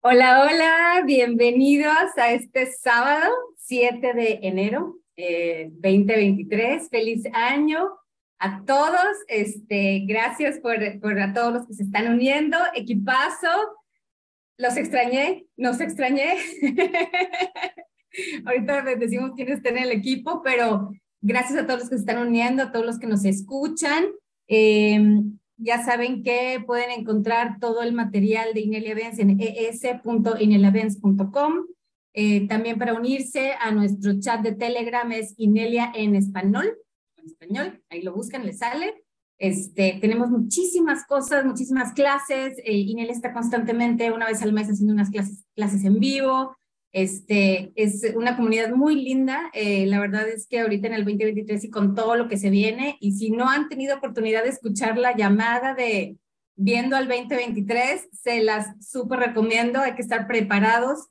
Hola, hola, bienvenidos a este sábado 7 de enero eh, 2023. Feliz año a todos. Este, gracias por, por a todos los que se están uniendo. Equipazo, los extrañé, nos extrañé. Ahorita les decimos quién está en el equipo, pero gracias a todos los que se están uniendo, a todos los que nos escuchan. Eh, ya saben que pueden encontrar todo el material de Inelia Benz en es.ineliabenz.com. Eh, también para unirse a nuestro chat de Telegram es Inelia en español. En español, ahí lo buscan, les sale. Este, tenemos muchísimas cosas, muchísimas clases. Eh, Inelia está constantemente una vez al mes haciendo unas clases, clases en vivo. Este, es una comunidad muy linda. Eh, la verdad es que ahorita en el 2023 y con todo lo que se viene, y si no han tenido oportunidad de escuchar la llamada de Viendo al 2023, se las súper recomiendo. Hay que estar preparados.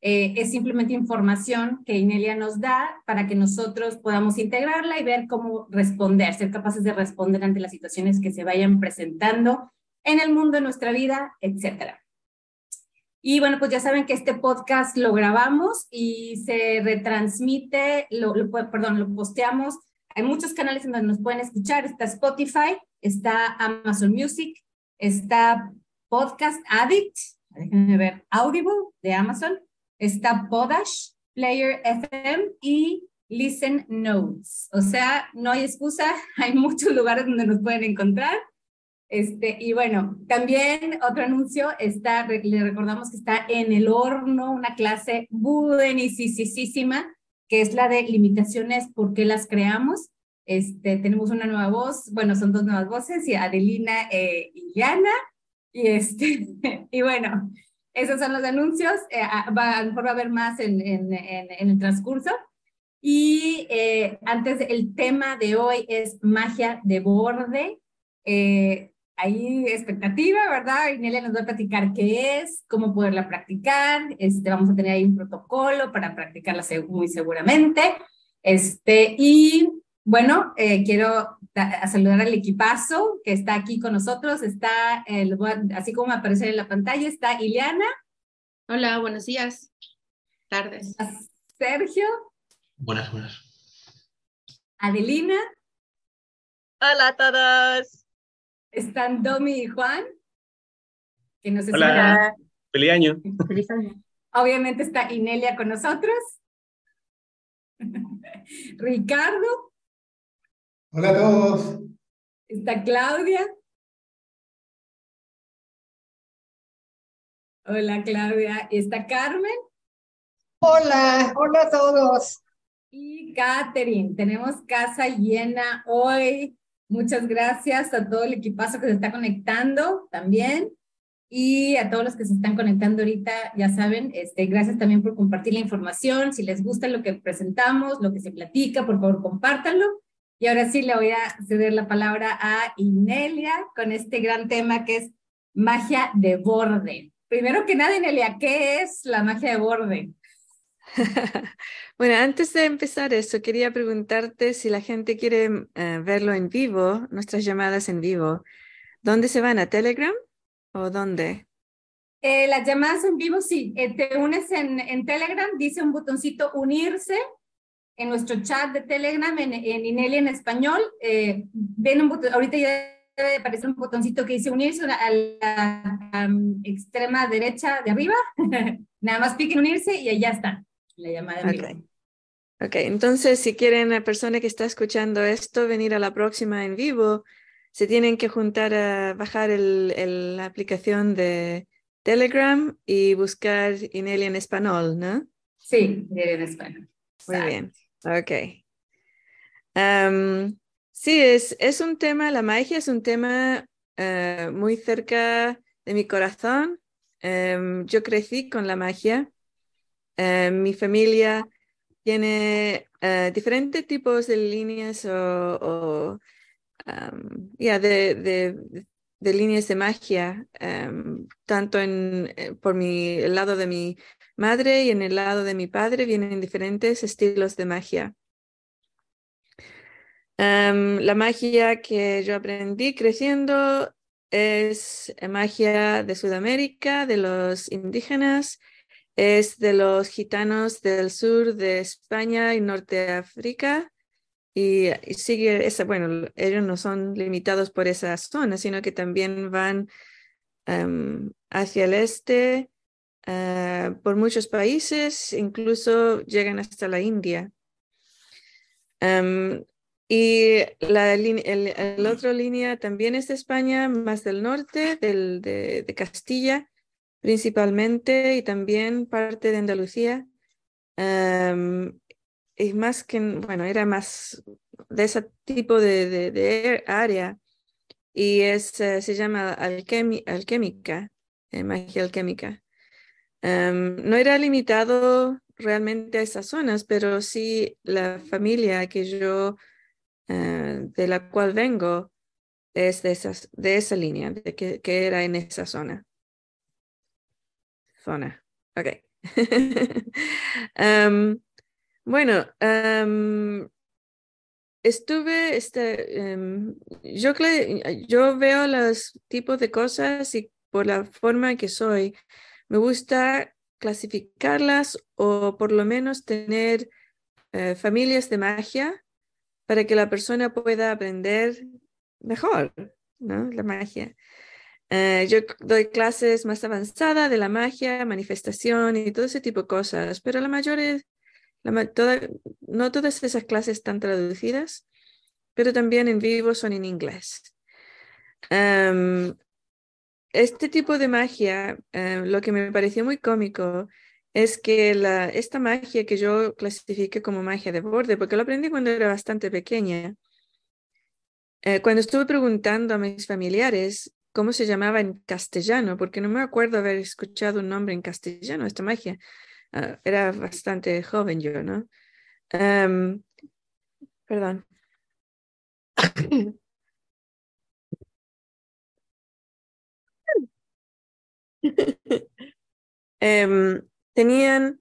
Eh, es simplemente información que Inelia nos da para que nosotros podamos integrarla y ver cómo responder, ser capaces de responder ante las situaciones que se vayan presentando en el mundo, en nuestra vida, etcétera. Y bueno, pues ya saben que este podcast lo grabamos y se retransmite, lo, perdón, lo posteamos. Hay muchos canales en donde nos pueden escuchar. Está Spotify, está Amazon Music, está Podcast Addict, déjenme ver, Audible de Amazon, está Podash, Player FM y Listen Notes. O sea, no hay excusa, hay muchos lugares donde nos pueden encontrar. Este, y bueno, también otro anuncio, está, le recordamos que está en el horno una clase buenísima, que es la de limitaciones, ¿por qué las creamos? Este, tenemos una nueva voz, bueno, son dos nuevas voces, y Adelina eh, y Yana, y, este, y bueno, esos son los anuncios, eh, va, a lo mejor va a haber más en, en, en, el transcurso. Y eh, antes, el tema de hoy es magia de borde. Hay expectativa, ¿verdad? Inelia nos va a platicar qué es, cómo poderla practicar. Este, vamos a tener ahí un protocolo para practicarla muy seguramente. Este, y bueno, eh, quiero saludar al equipazo que está aquí con nosotros. Está, el, así como aparece en la pantalla, está Ileana. Hola, buenos días. Tardes. Sergio. Buenas, buenas. Adelina. Hola a todos. Están Domi y Juan, que nos Hola, feliz año. Feliz año. Obviamente está Inelia con nosotros. Ricardo. Hola a todos. Está Claudia. Hola Claudia. ¿Está Carmen? Hola, hola a todos. Y Catherine, tenemos casa llena hoy. Muchas gracias a todo el equipazo que se está conectando también. Y a todos los que se están conectando ahorita, ya saben, este, gracias también por compartir la información. Si les gusta lo que presentamos, lo que se platica, por favor, compártanlo. Y ahora sí le voy a ceder la palabra a Inelia con este gran tema que es magia de borde. Primero que nada, Inelia, ¿qué es la magia de borde? bueno, antes de empezar eso, quería preguntarte si la gente quiere eh, verlo en vivo, nuestras llamadas en vivo, ¿dónde se van? ¿A Telegram o dónde? Eh, las llamadas en vivo, sí. Eh, te unes en, Telegram, dice un botoncito unirse en nuestro chat de Telegram, en, en en español. ven un botón, ahorita ya debe aparecer un botoncito que dice unirse a la, extrema derecha de arriba. Nada más piquen unirse y ahí ya está la llamada okay. ok, entonces si quieren la persona que está escuchando esto venir a la próxima en vivo, se tienen que juntar a bajar el, el, la aplicación de Telegram y buscar Inelia en español, ¿no? Sí, Inelia en español. Muy bien, ok. Um, sí, es, es un tema, la magia es un tema uh, muy cerca de mi corazón. Um, yo crecí con la magia. Eh, mi familia tiene uh, diferentes tipos de líneas o, yeah, de, líneas de magia, um, tanto en, eh, por mi, el lado de mi madre y en el lado de mi padre vienen diferentes estilos de magia. Um, la magia que yo aprendí creciendo es magia de Sudamérica, de los indígenas, es de los gitanos del sur de España y Norte de África. Y, sigue esa, bueno, ellos no son limitados por esa zona, sino que también van em, hacia el este eh, por muchos países, incluso llegan hasta la India. Em, y la, el, otra línea también es de España, más del norte, del, de, de, Castilla principalmente, y también parte de Andalucía. Y más que, bueno, era más de ese tipo de, de, área. Y es, eh, se llama alquímica, eh, magia alquímica. No era limitado realmente a esas zonas, pero sí la familia que yo eh, de la cual vengo es de, esas, de esa línea, de que, que era en esa zona. Zona. Ok. um, bueno, um, estuve, este, um, yo, yo veo los tipos de cosas y por la forma que soy, me gusta clasificarlas o por lo menos tener uh, familias de magia para que la persona pueda aprender mejor, ¿no? La magia. Uh, yo doy clases más avanzadas de la magia, manifestación y todo ese tipo de cosas, pero la mayoría, la, toda, no todas esas clases están traducidas, pero también en vivo son en inglés. Um, este tipo de magia, uh, lo que me pareció muy cómico es que la, esta magia que yo clasifique como magia de borde, porque lo aprendí cuando era bastante pequeña, eh, cuando estuve preguntando a mis familiares cómo se llamaba en castellano, porque no me acuerdo haber escuchado un nombre en castellano, esta magia, uh, era bastante joven yo, ¿no? Um, perdón. um, tenían,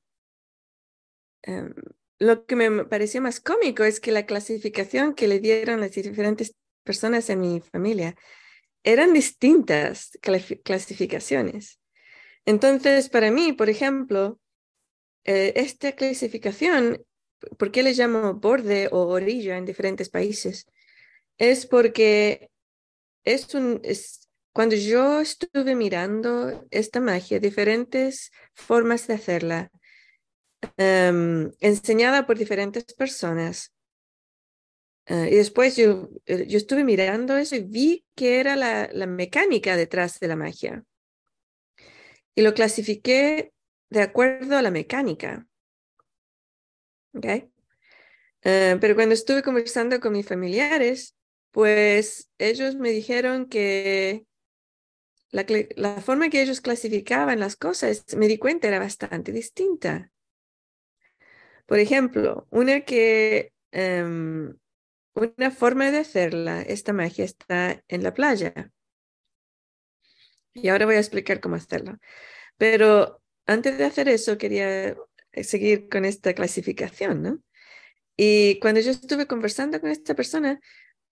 um, lo que me pareció más cómico es que la clasificación que le dieron las diferentes personas en mi familia eran distintas clasificaciones. Entonces, para mí, por ejemplo, eh, esta clasificación, ¿por qué le llamo borde o orilla en diferentes países? Es porque es un, cuando yo estuve mirando esta magia, diferentes formas de hacerla, um, enseñada por diferentes personas, uh, y después yo, eh, yo estuve mirando eso y vi que era la, la mecánica detrás de la magia. Y lo clasifiqué de acuerdo a la mecánica. ¿Okay? Uh, pero cuando estuve conversando con mis familiares, pues ellos me dijeron que la, forma que ellos clasificaban las cosas, me di cuenta, era bastante distinta. Por ejemplo, una que, um, una forma de hacerla, esta magia está en la playa. Y ahora voy a explicar cómo hacerlo. Pero antes de hacer eso, quería seguir con esta clasificación, ¿no? Y cuando yo estuve conversando con esta persona,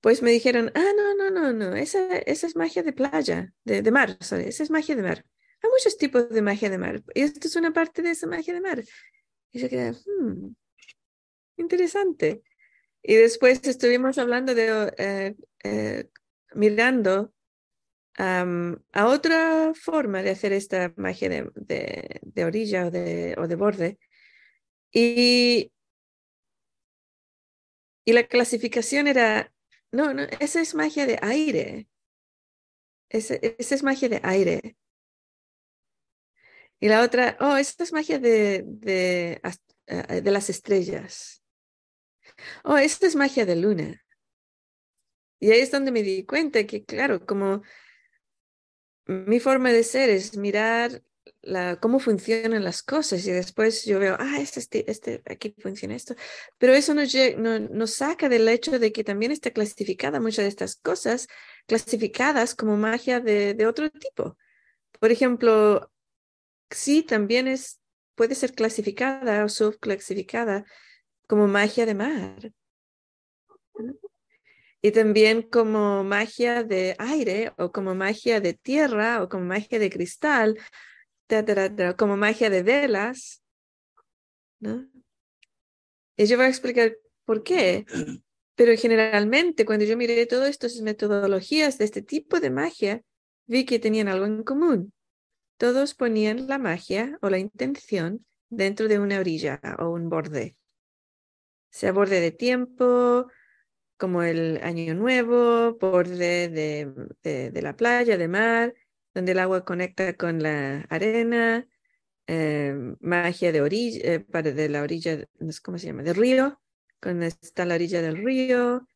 pues me dijeron, ah, no, no, no, no, esa, esa es magia de playa, de, de mar, sorry, esa es magia de mar. Hay muchos tipos de magia de mar. Y esto es una parte de esa magia de mar. Y yo quedé, hmm, interesante. Y después estuvimos hablando de, eh, eh, mirando a otra forma de hacer esta magia de, de, orilla o de, o de borde. Y, y la clasificación era no, no, esa es magia de aire. Esa, esa es magia de aire. Y la otra, oh, esa es magia de, de, eh, de las estrellas. Oh, esta es magia de luna. Y ahí es donde me di cuenta que, claro, como mi forma de ser es mirar cómo funcionan las cosas y después yo veo, ah, este, este, aquí funciona esto, pero eso nos, nos saca del hecho de que también está clasificada muchas de estas cosas, clasificadas como magia de, de otro tipo. Por ejemplo, sí, también es, puede ser clasificada o subclasificada como magia de mar. y también como magia de aire o como magia de tierra o como magia de cristal, como magia de velas. ¿no? Y yo voy a explicar por qué. Pero generalmente cuando yo miré todas estas metodologías de este tipo de magia, vi que tenían algo en común. Todos ponían la magia o la intención dentro de una orilla o un borde. Sea borde de tiempo, como el Año Nuevo, borde de, de, la playa, de mar, donde el agua conecta con la arena, eh, magia de orilla, eh, para de la orilla, ¿cómo se llama? Del río, cuando está la orilla del río,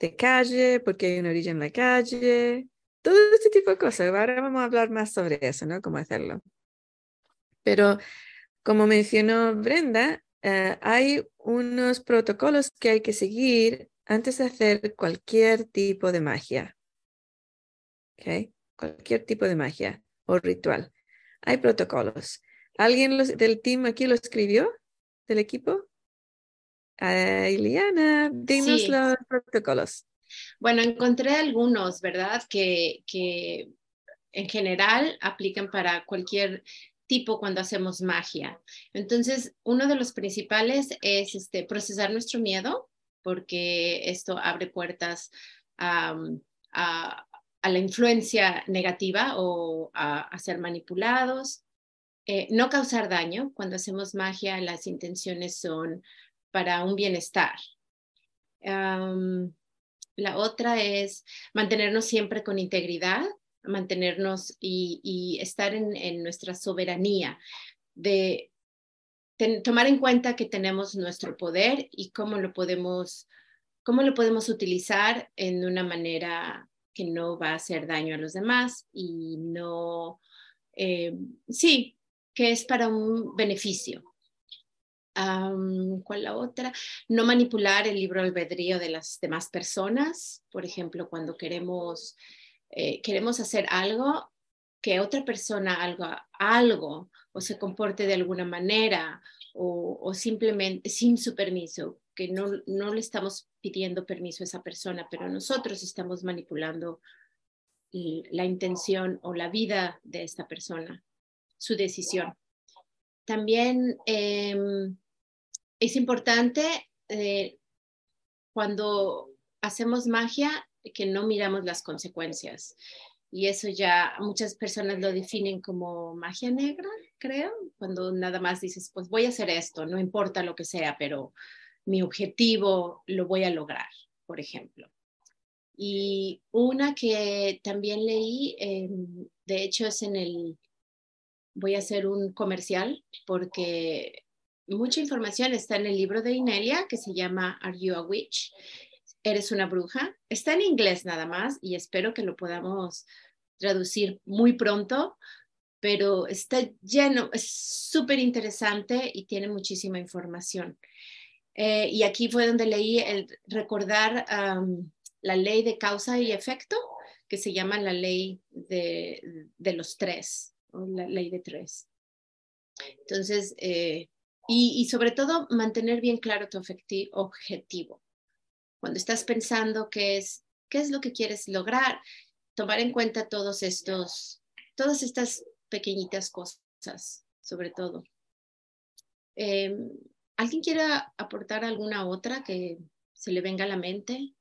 de calle, porque hay una orilla en la calle, todo este tipo de cosas. Ahora vamos a hablar más sobre eso, ¿no? Cómo hacerlo. Pero como mencionó Brenda, eh, hay unos protocolos que hay que seguir antes de hacer cualquier tipo de magia. ¿Ok? Cualquier tipo de magia o ritual. Hay protocolos. ¿Alguien del team aquí lo escribió? ¿Del equipo? Uh, Iliana, dinos los protocolos. Bueno, encontré algunos, ¿verdad? Que, que en general aplican para cualquier tipo cuando hacemos magia. Entonces, uno de los principales es este, procesar nuestro miedo, porque esto abre puertas a, la influencia negativa o a, ser manipulados. Eh, no causar daño. Cuando hacemos magia, las intenciones son para un bienestar. la otra es mantenernos siempre con integridad, mantenernos y, estar en, nuestra soberanía, de tomar en cuenta que tenemos nuestro poder y cómo lo podemos, cómo lo podemos utilizar en una manera que no va a hacer daño a los demás y no, eh, sí, que es para un beneficio. ¿Cuál la otra? No manipular el libro albedrío de las demás personas. Por ejemplo, cuando queremos, eh, queremos hacer algo, que otra persona haga algo o se comporte de alguna manera o, simplemente sin su permiso, que no, no le estamos pidiendo permiso a esa persona, pero nosotros estamos manipulando la intención o la vida de esta persona, su decisión. También em, es importante eh, cuando hacemos magia que no miramos las consecuencias. Y eso ya muchas personas lo definen como magia negra, creo, cuando nada más dices, pues voy a hacer esto, no importa lo que sea, pero mi objetivo lo voy a lograr, por ejemplo. Y una que también leí, em, de hecho es en el, voy a hacer un comercial porque mucha información está en el libro de Inelia que se llama Are You a Witch? ¿Eres una bruja? Está en inglés nada más y espero que lo podamos traducir muy pronto, pero está lleno, es súper interesante y tiene muchísima información. Eh, y aquí fue donde leí el recordar la ley de causa y efecto, que se llama la ley de, los tres, o la ley de tres. Entonces, eh, y, sobre todo, mantener bien claro tu objetivo. Cuando estás pensando qué es, qué es lo que quieres lograr, tomar en cuenta todos estos, todas estas pequeñitas cosas, sobre todo. Em, ¿Alguien quiere aportar alguna otra que se le venga a la mente?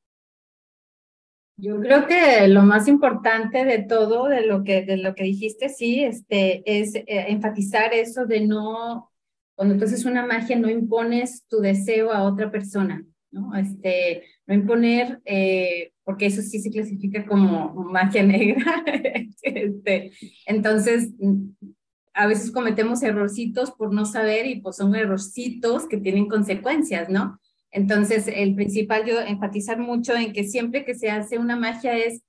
Yo creo que lo más importante de todo, de lo que, de lo que dijiste, sí, este, es eh, enfatizar eso de no cuando entonces una magia no impones tu deseo a otra persona, ¿no? Este, no imponer, eh, porque eso sí se clasifica como magia negra. este, entonces, a veces cometemos errorcitos por no saber y pues son errorcitos que tienen consecuencias, ¿no? Entonces, el principal, yo enfatizar mucho en que siempre que se hace una magia es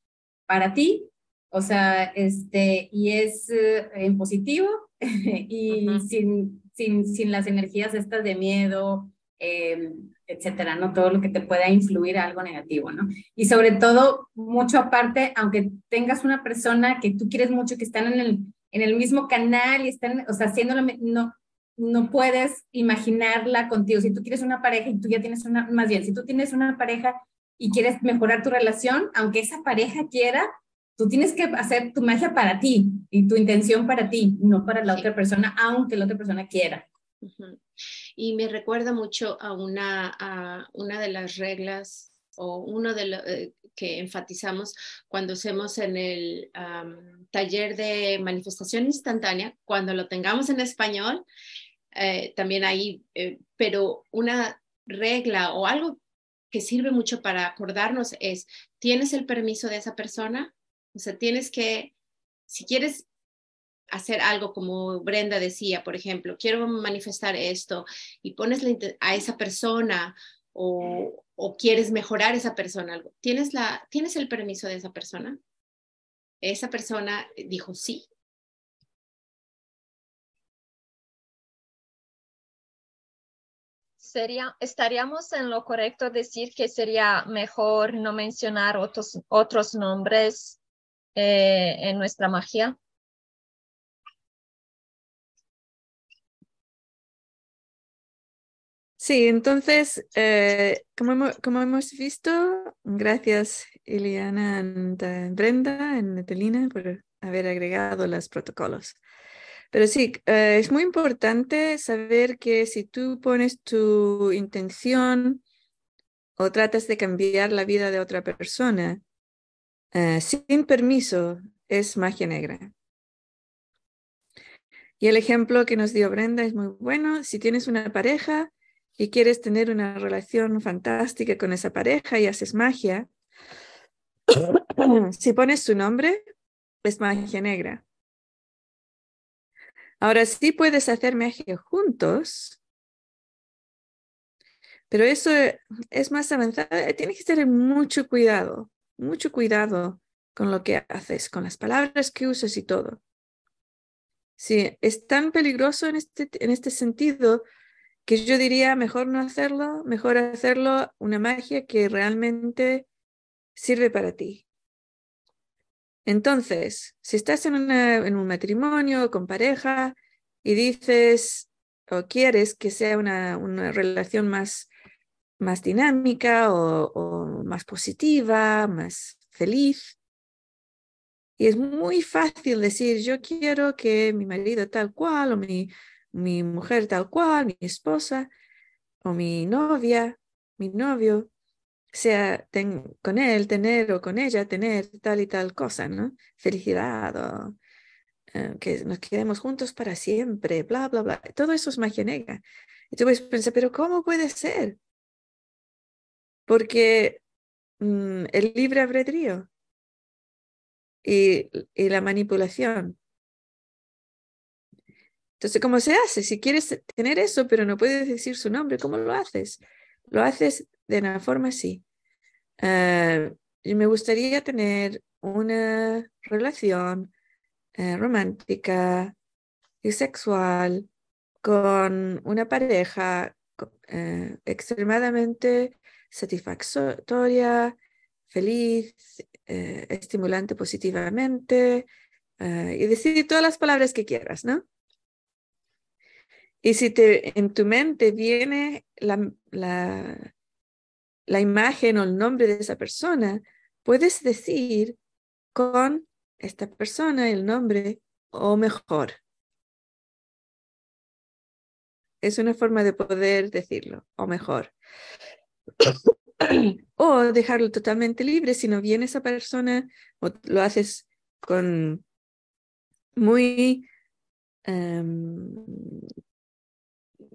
para ti, o sea, este, y es eh, en positivo y sin sin, las energías estas de miedo, eh, etcétera, ¿no? Todo lo que te pueda influir a algo negativo, ¿no? Y sobre todo, mucho aparte, aunque tengas una persona que tú quieres mucho, que están en el, en el mismo canal y están, o sea, haciéndolo, no, no puedes imaginarla contigo. Si tú quieres una pareja y tú ya tienes una, más bien, si tú tienes una pareja y quieres mejorar tu relación, aunque esa pareja quiera, tú tienes que hacer tu magia para ti y tu intención para ti, no para la otra persona, aunque la otra persona quiera. Y me recuerda mucho a una, una de las reglas o uno de los eh, que enfatizamos cuando hacemos en el taller de manifestación instantánea, cuando lo tengamos en español, eh, también ahí, eh, pero una regla o algo que sirve mucho para acordarnos es, ¿tienes el permiso de esa persona? O sea, tienes que, si quieres hacer algo como Brenda decía, por ejemplo, quiero manifestar esto y pones a esa persona o, quieres mejorar esa persona algo, ¿tienes, la, ¿tienes el permiso de esa persona? Esa persona dijo sí. Sería, estaríamos en lo correcto decir que sería mejor no mencionar otros, otros nombres eh, en nuestra magia. Sí, entonces, eh, como, hemos, visto, gracias Iliana y Brenda, en Netelina, por haber agregado los protocolos. Pero sí, eh, es muy importante saber que si tú pones tu intención o tratas de cambiar la vida de otra persona eh, sin permiso, es magia negra. Y el ejemplo que nos dio Brenda es muy bueno. Si tienes una pareja, y quieres tener una relación fantástica con esa pareja y haces magia, si pones su nombre, es magia negra. Ahora sí puedes hacer magia juntos, pero eso es más avanzado. Tienes que tener mucho cuidado, mucho cuidado con lo que haces, con las palabras que usas y todo. Sí, es tan peligroso en este, en este sentido que yo diría mejor no hacerlo, mejor hacerlo una magia que realmente sirve para ti. Entonces, si estás en, en un matrimonio con pareja y dices o quieres que sea una, una relación más, más dinámica o, o más positiva, más feliz, y es muy fácil decir, yo quiero que mi marido tal cual o mi mi mujer tal cual, mi esposa o mi novia, mi novio, sea con él tener o con ella tener tal y tal cosa, ¿no? Felicidad o eh, que nos quedemos juntos para siempre, bla, bla, bla. Todo eso es magia negra. Y tú puedes pensar, pero ¿cómo puede ser? Porque mm, el libre albedrío y, y la manipulación entonces, ¿cómo se hace? Si quieres tener eso, pero no puedes decir su nombre, ¿cómo lo haces? Lo haces de una forma así. Uh, me gustaría tener una relación eh, romántica y sexual con una pareja eh, extremadamente satisfactoria, feliz, estimulante positivamente, y decir todas las palabras que quieras, ¿no? Y si te, en tu mente viene la, la, imagen o el nombre de esa persona, puedes decir con esta persona el nombre o mejor. Es una forma de poder decirlo, o mejor. o dejarlo totalmente libre si no viene esa persona o lo haces con muy em,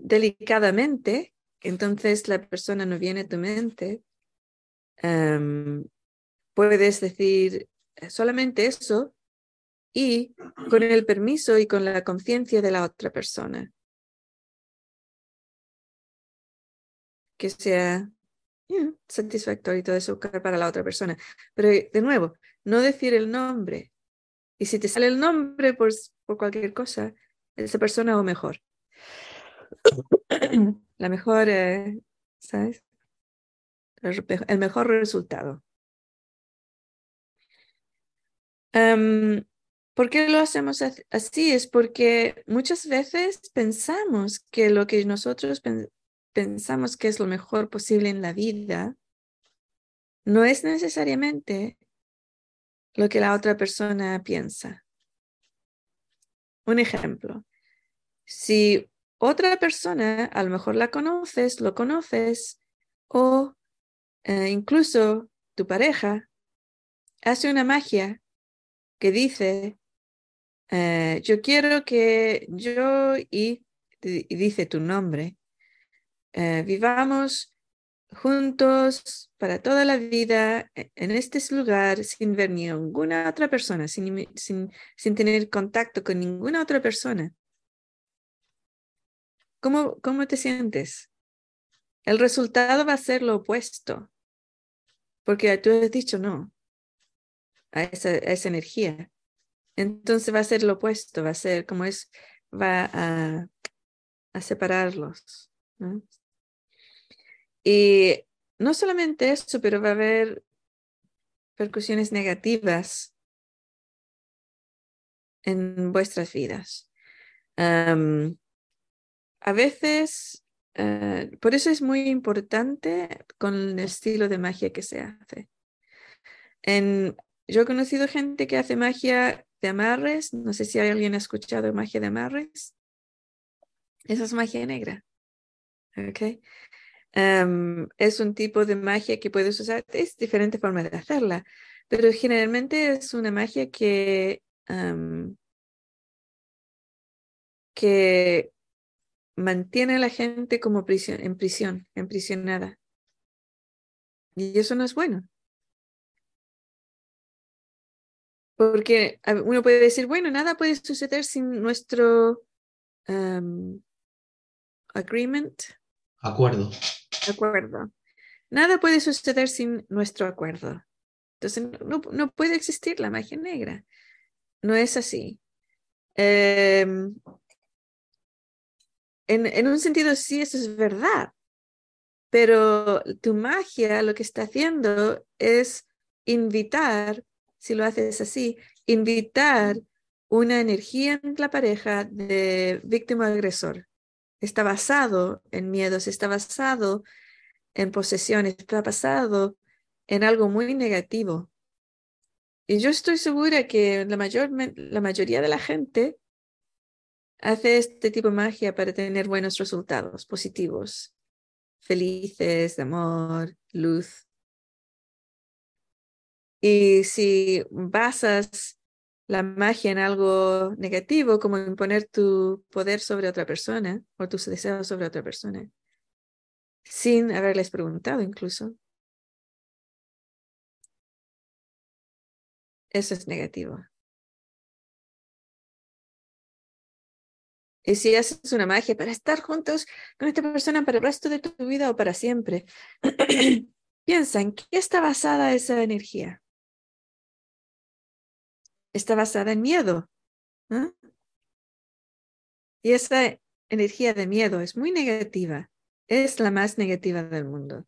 delicadamente, entonces la persona no viene a tu mente, em, puedes decir solamente eso y con el permiso y con la conciencia de la otra persona. Que sea satisfactorio y todo eso para la otra persona. Pero de nuevo, no decir el nombre. Y si te sale el nombre por, por cualquier cosa, esa persona o mejor. la mejor, eh, ¿sabes? El mejor resultado. Em, ¿Por qué lo hacemos así? Es porque muchas veces pensamos que lo que nosotros pensamos que es lo mejor posible en la vida no es necesariamente lo que la otra persona piensa. Un ejemplo, si otra persona, a lo mejor la conoces, lo conoces, o eh, incluso tu pareja hace una magia que dice, eh, yo quiero que yo y, dice tu nombre, eh, vivamos juntos para toda la vida e, en este lugar sin ver ninguna otra persona, sin, sin, sin tener contacto con ninguna otra persona. ¿Cómo, ¿Cómo te sientes? El resultado va a ser lo opuesto, porque tú has dicho no a esa, a esa energía. Entonces va a ser lo opuesto, va a ser como es, va a, a separarlos. Y no solamente eso, pero va a haber percusiones negativas en vuestras vidas. A veces, eh, por eso es muy importante con el estilo de magia que se hace. En, yo he conocido gente que hace magia de amarres. No sé si alguien ha escuchado magia de amarres. Esa es magia negra. Okay. es un tipo de magia que puedes usar. Es diferente forma de hacerla, pero generalmente es una magia que, que mantiene a la gente como prisión, en prisión, emprisionada. Y eso no es bueno. Porque uno puede decir, bueno, nada puede suceder sin nuestro agreement. Acuerdo. Acuerdo. Nada puede suceder sin nuestro acuerdo. Entonces, no, no puede existir la magia negra. No es así. Em, en, un sentido, sí, eso es verdad. Pero tu magia lo que está haciendo es invitar si lo haces así, invitar una energía en la pareja de víctima-agresor. Está basado en miedos, está basado en posesiones, está basado en algo muy negativo. Y yo estoy segura que la, mayor, la mayoría de la gente hace este tipo de magia para tener buenos resultados positivos, felices, de amor, luz. Y si basas la magia en algo negativo, como imponer tu poder sobre otra persona o tus deseos sobre otra persona, sin haberles preguntado incluso, eso es negativo. Y si haces una magia para estar juntos con esta persona para el resto de tu vida o para siempre, piensa en qué está basada esa energía está basada en miedo. Y esa energía de miedo es muy negativa, es la más negativa del mundo.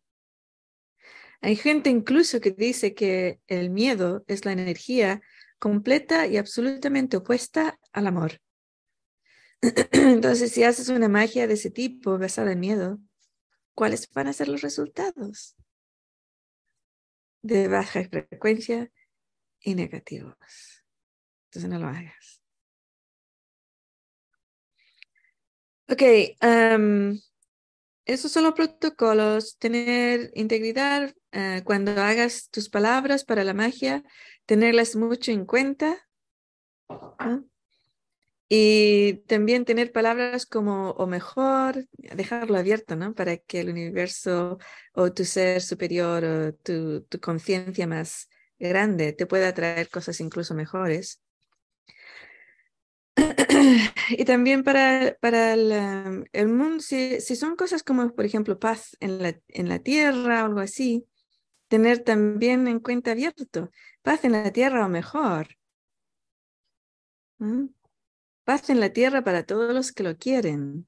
Hay gente incluso que dice que el miedo es la energía completa y absolutamente opuesta al amor. Entonces, si haces una magia de ese tipo basada en miedo, ¿cuáles van a ser los resultados? De baja frecuencia y negativos entonces no lo hagas. Ok, esos son los protocolos. Tener integridad eh, cuando hagas tus palabras para la magia, tenerlas mucho en cuenta. Y también tener palabras como o mejor, dejarlo abierto, ¿no? Para que el universo o tu ser superior o tu, tu conciencia más grande te pueda traer cosas incluso mejores. y también para, para el, mundo, si, si, son cosas como, por ejemplo, paz en la, en la tierra o algo así, tener también en cuenta abierto, paz en la tierra o mejor. Paz en la tierra para todos los que lo quieren.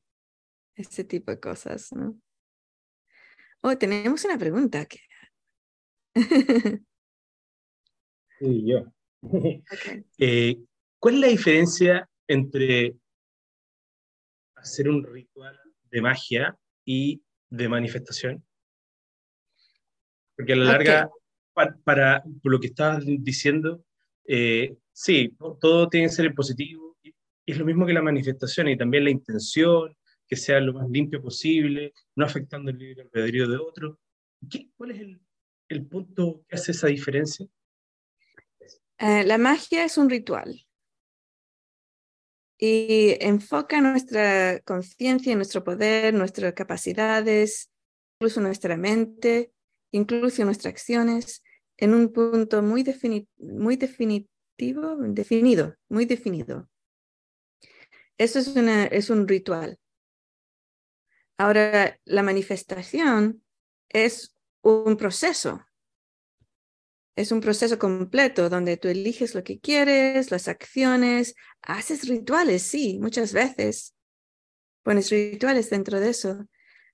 Ese tipo de cosas. ¿no? Oh, tenemos una pregunta. sí, yo. Eh, ¿Cuál es la diferencia entre hacer un ritual de magia y de manifestación. Porque a la larga para, por lo que estabas diciendo, eh, sí, todo tiene que ser positivo. Es lo mismo que la manifestación y también la intención, que sea lo más limpio posible, no afectando el libre albedrío de otro. ¿Cuál es el, el, punto que hace esa diferencia? Eh, la magia es un ritual y enfoca nuestra conciencia, nuestro poder, nuestras capacidades, incluso nuestra mente, incluso nuestras acciones, en un punto muy, muy definitivo, definido, muy definido. Eso es, es un ritual. Ahora, la manifestación es un proceso. Es un proceso completo donde tú eliges lo que quieres, las acciones, haces rituales, sí, muchas veces. Pones rituales dentro de eso,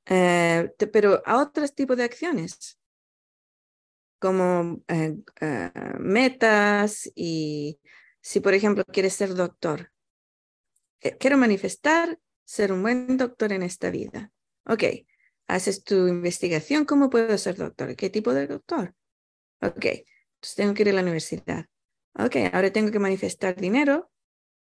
eh, pero a otros tipos de acciones, como eh, eh, metas y si, por ejemplo, quieres ser doctor. Quiero manifestar ser un buen doctor en esta vida. Ok, haces tu investigación, ¿cómo puedo ser doctor? ¿Qué tipo de doctor? Ok, entonces tengo que ir a la universidad. Ok, ahora tengo que manifestar dinero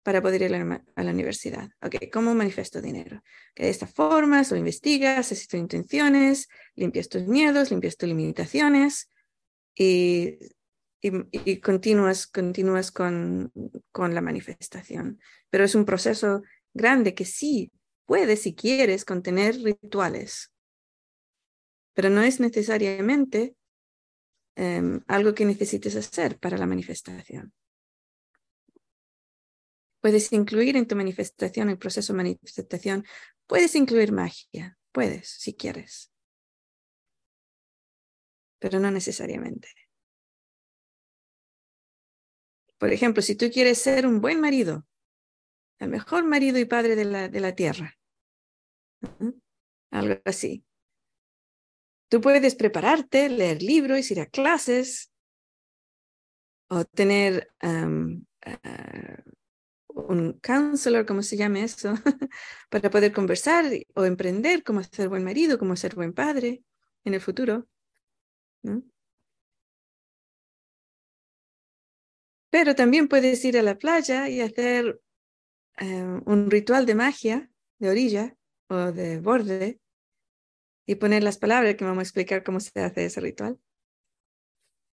para poder ir a la, universidad. Ok, ¿cómo manifiesto dinero? Que de esta forma, lo investigas, haces tus intenciones, limpias tus miedos, limpias tus limitaciones y, y, continúas, continúas con, con la manifestación. Pero es un proceso grande que sí puede, si quieres, contener rituales, pero no es necesariamente em, algo que necesites hacer para la manifestación. Puedes incluir en tu manifestación, el proceso de manifestación, puedes incluir magia, puedes, si quieres, pero no necesariamente. Por ejemplo, si tú quieres ser un buen marido, el mejor marido y padre de la, de la tierra. Algo así. Tú puedes prepararte, leer libros, ir a clases o tener uh, un counselor, como se llame eso, para poder conversar o emprender cómo ser buen marido, cómo ser buen padre en el futuro. Pero también puedes ir a la playa y hacer eh, un ritual de magia de orilla o de borde y poner las palabras que vamos a explicar cómo se hace ese ritual.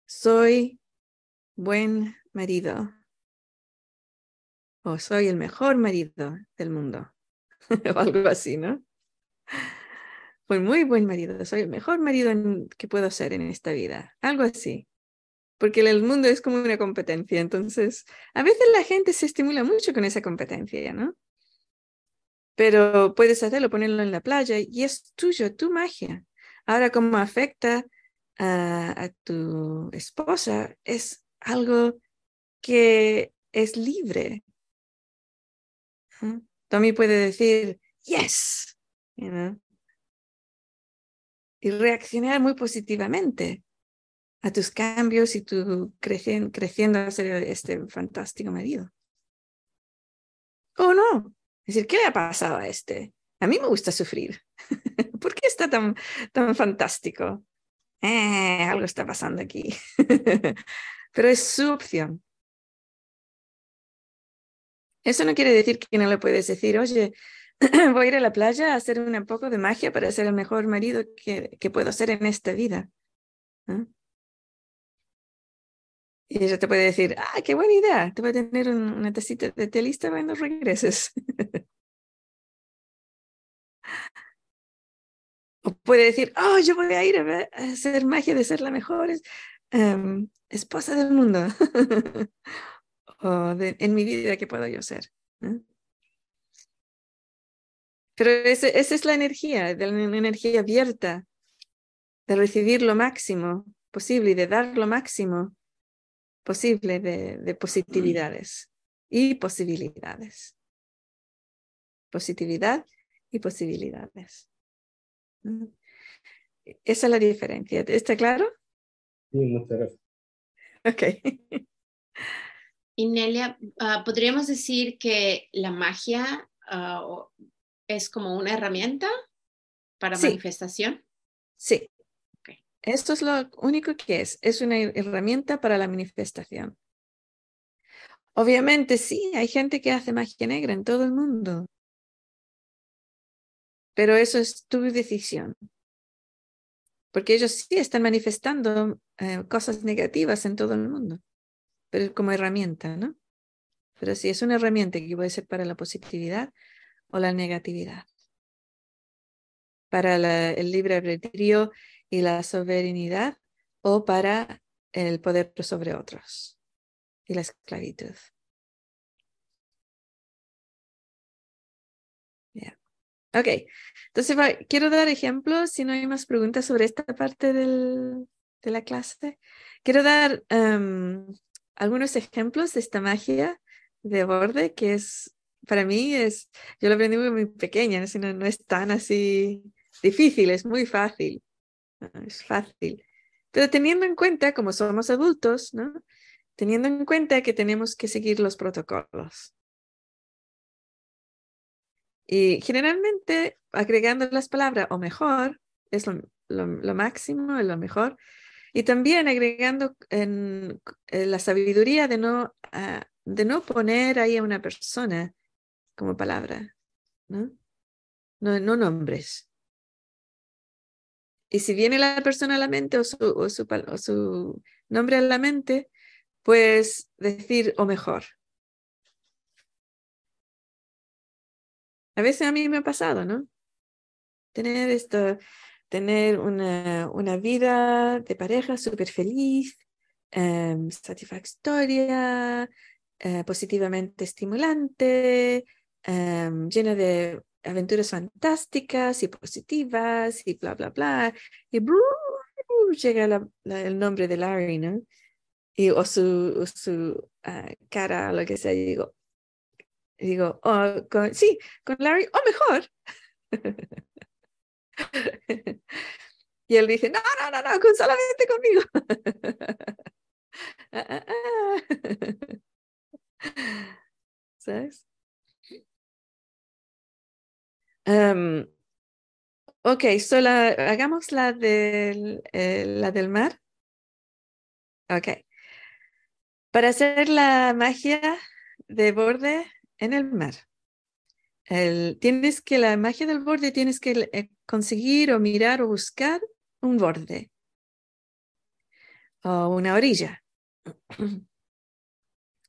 Soy buen marido. O soy el mejor marido del mundo. O algo así, ¿no? Soy muy buen marido, soy el mejor marido que puedo ser en esta vida, algo así porque el mundo es como una competencia, entonces a veces la gente se estimula mucho con esa competencia, ¿no? Pero puedes hacerlo, ponerlo en la playa y es tuyo, tu magia. Ahora, cómo afecta a, tu esposa es algo que es libre. Tommy puede decir, yes, y reaccionar muy positivamente a tus cambios y tu creciendo a ser este fantástico marido. ¿O no? Es decir, ¿qué le ha pasado a este? A mí me gusta sufrir. ¿Por qué está tan, tan fantástico? Eh, algo está pasando aquí. Pero es su opción. Eso no quiere decir que no le puedes decir, oye, voy a ir a la playa a hacer un poco de magia para ser el mejor marido que, que puedo ser en esta vida. Y ella te puede decir, ah, qué buena idea, te voy a tener una tacita de té lista cuando regreses. o puede decir, oh, yo voy a ir a, hacer magia de ser la mejor em, esposa del mundo. o de, en mi vida, ¿qué puedo yo ser? Pero esa es la energía, de la energía abierta, de recibir lo máximo posible y de dar lo máximo posible de, positividades y posibilidades. Positividad y posibilidades. Mm. Esa es la diferencia. ¿Está claro? Sí, muchas gracias. Ok. Inelia, ah, ¿podríamos decir que la magia ah, es como una herramienta para manifestación? Sí. Esto es lo único que es. Es una herramienta para la manifestación. Obviamente sí, hay gente que hace magia negra en todo el mundo. Pero eso es tu decisión. Porque ellos sí están manifestando eh, cosas negativas en todo el mundo. Pero como herramienta, ¿no? Pero sí, es una herramienta que puede ser para la positividad o la negatividad. Para el libre albedrío y la soberanía o para el poder sobre otros y la esclavitud. Ok, entonces quiero dar ejemplos, si no hay más preguntas sobre esta parte del, de la clase. Quiero dar em, algunos ejemplos de esta magia de borde que es, para mí es, yo lo aprendí muy, pequeña, no, no es tan así difícil, es muy fácil es fácil. Pero teniendo en cuenta, como somos adultos, ¿no? Teniendo en cuenta que tenemos que seguir los protocolos. Y generalmente agregando las palabras o mejor es lo, lo, máximo, es lo mejor. Y también agregando en, la sabiduría de no, ah, de no poner ahí a una persona como palabra, ¿no? No, no nombres. Y si viene la persona a la mente o su, nombre a la mente, pues decir o mejor. A veces a mí me ha pasado, ¿no? Tener esto, tener una, una vida de pareja súper feliz, em, satisfactoria, eh, positivamente estimulante, em, llena de aventuras fantásticas y positivas y bla, bla, bla. Y llega el nombre de Larry, ¿no? Y, o su, su ah, cara, lo que sea, digo, digo, oh, sí, con Larry, o mejor. y él dice, no, no, no, no, con, solamente conmigo. Ah, ah, ¿Sabes? Um, ok, hagamos la del, eh, la del mar. Ok. Para hacer la magia de borde en el mar, tienes que la magia del borde tienes que eh, conseguir o mirar o buscar un borde o una orilla.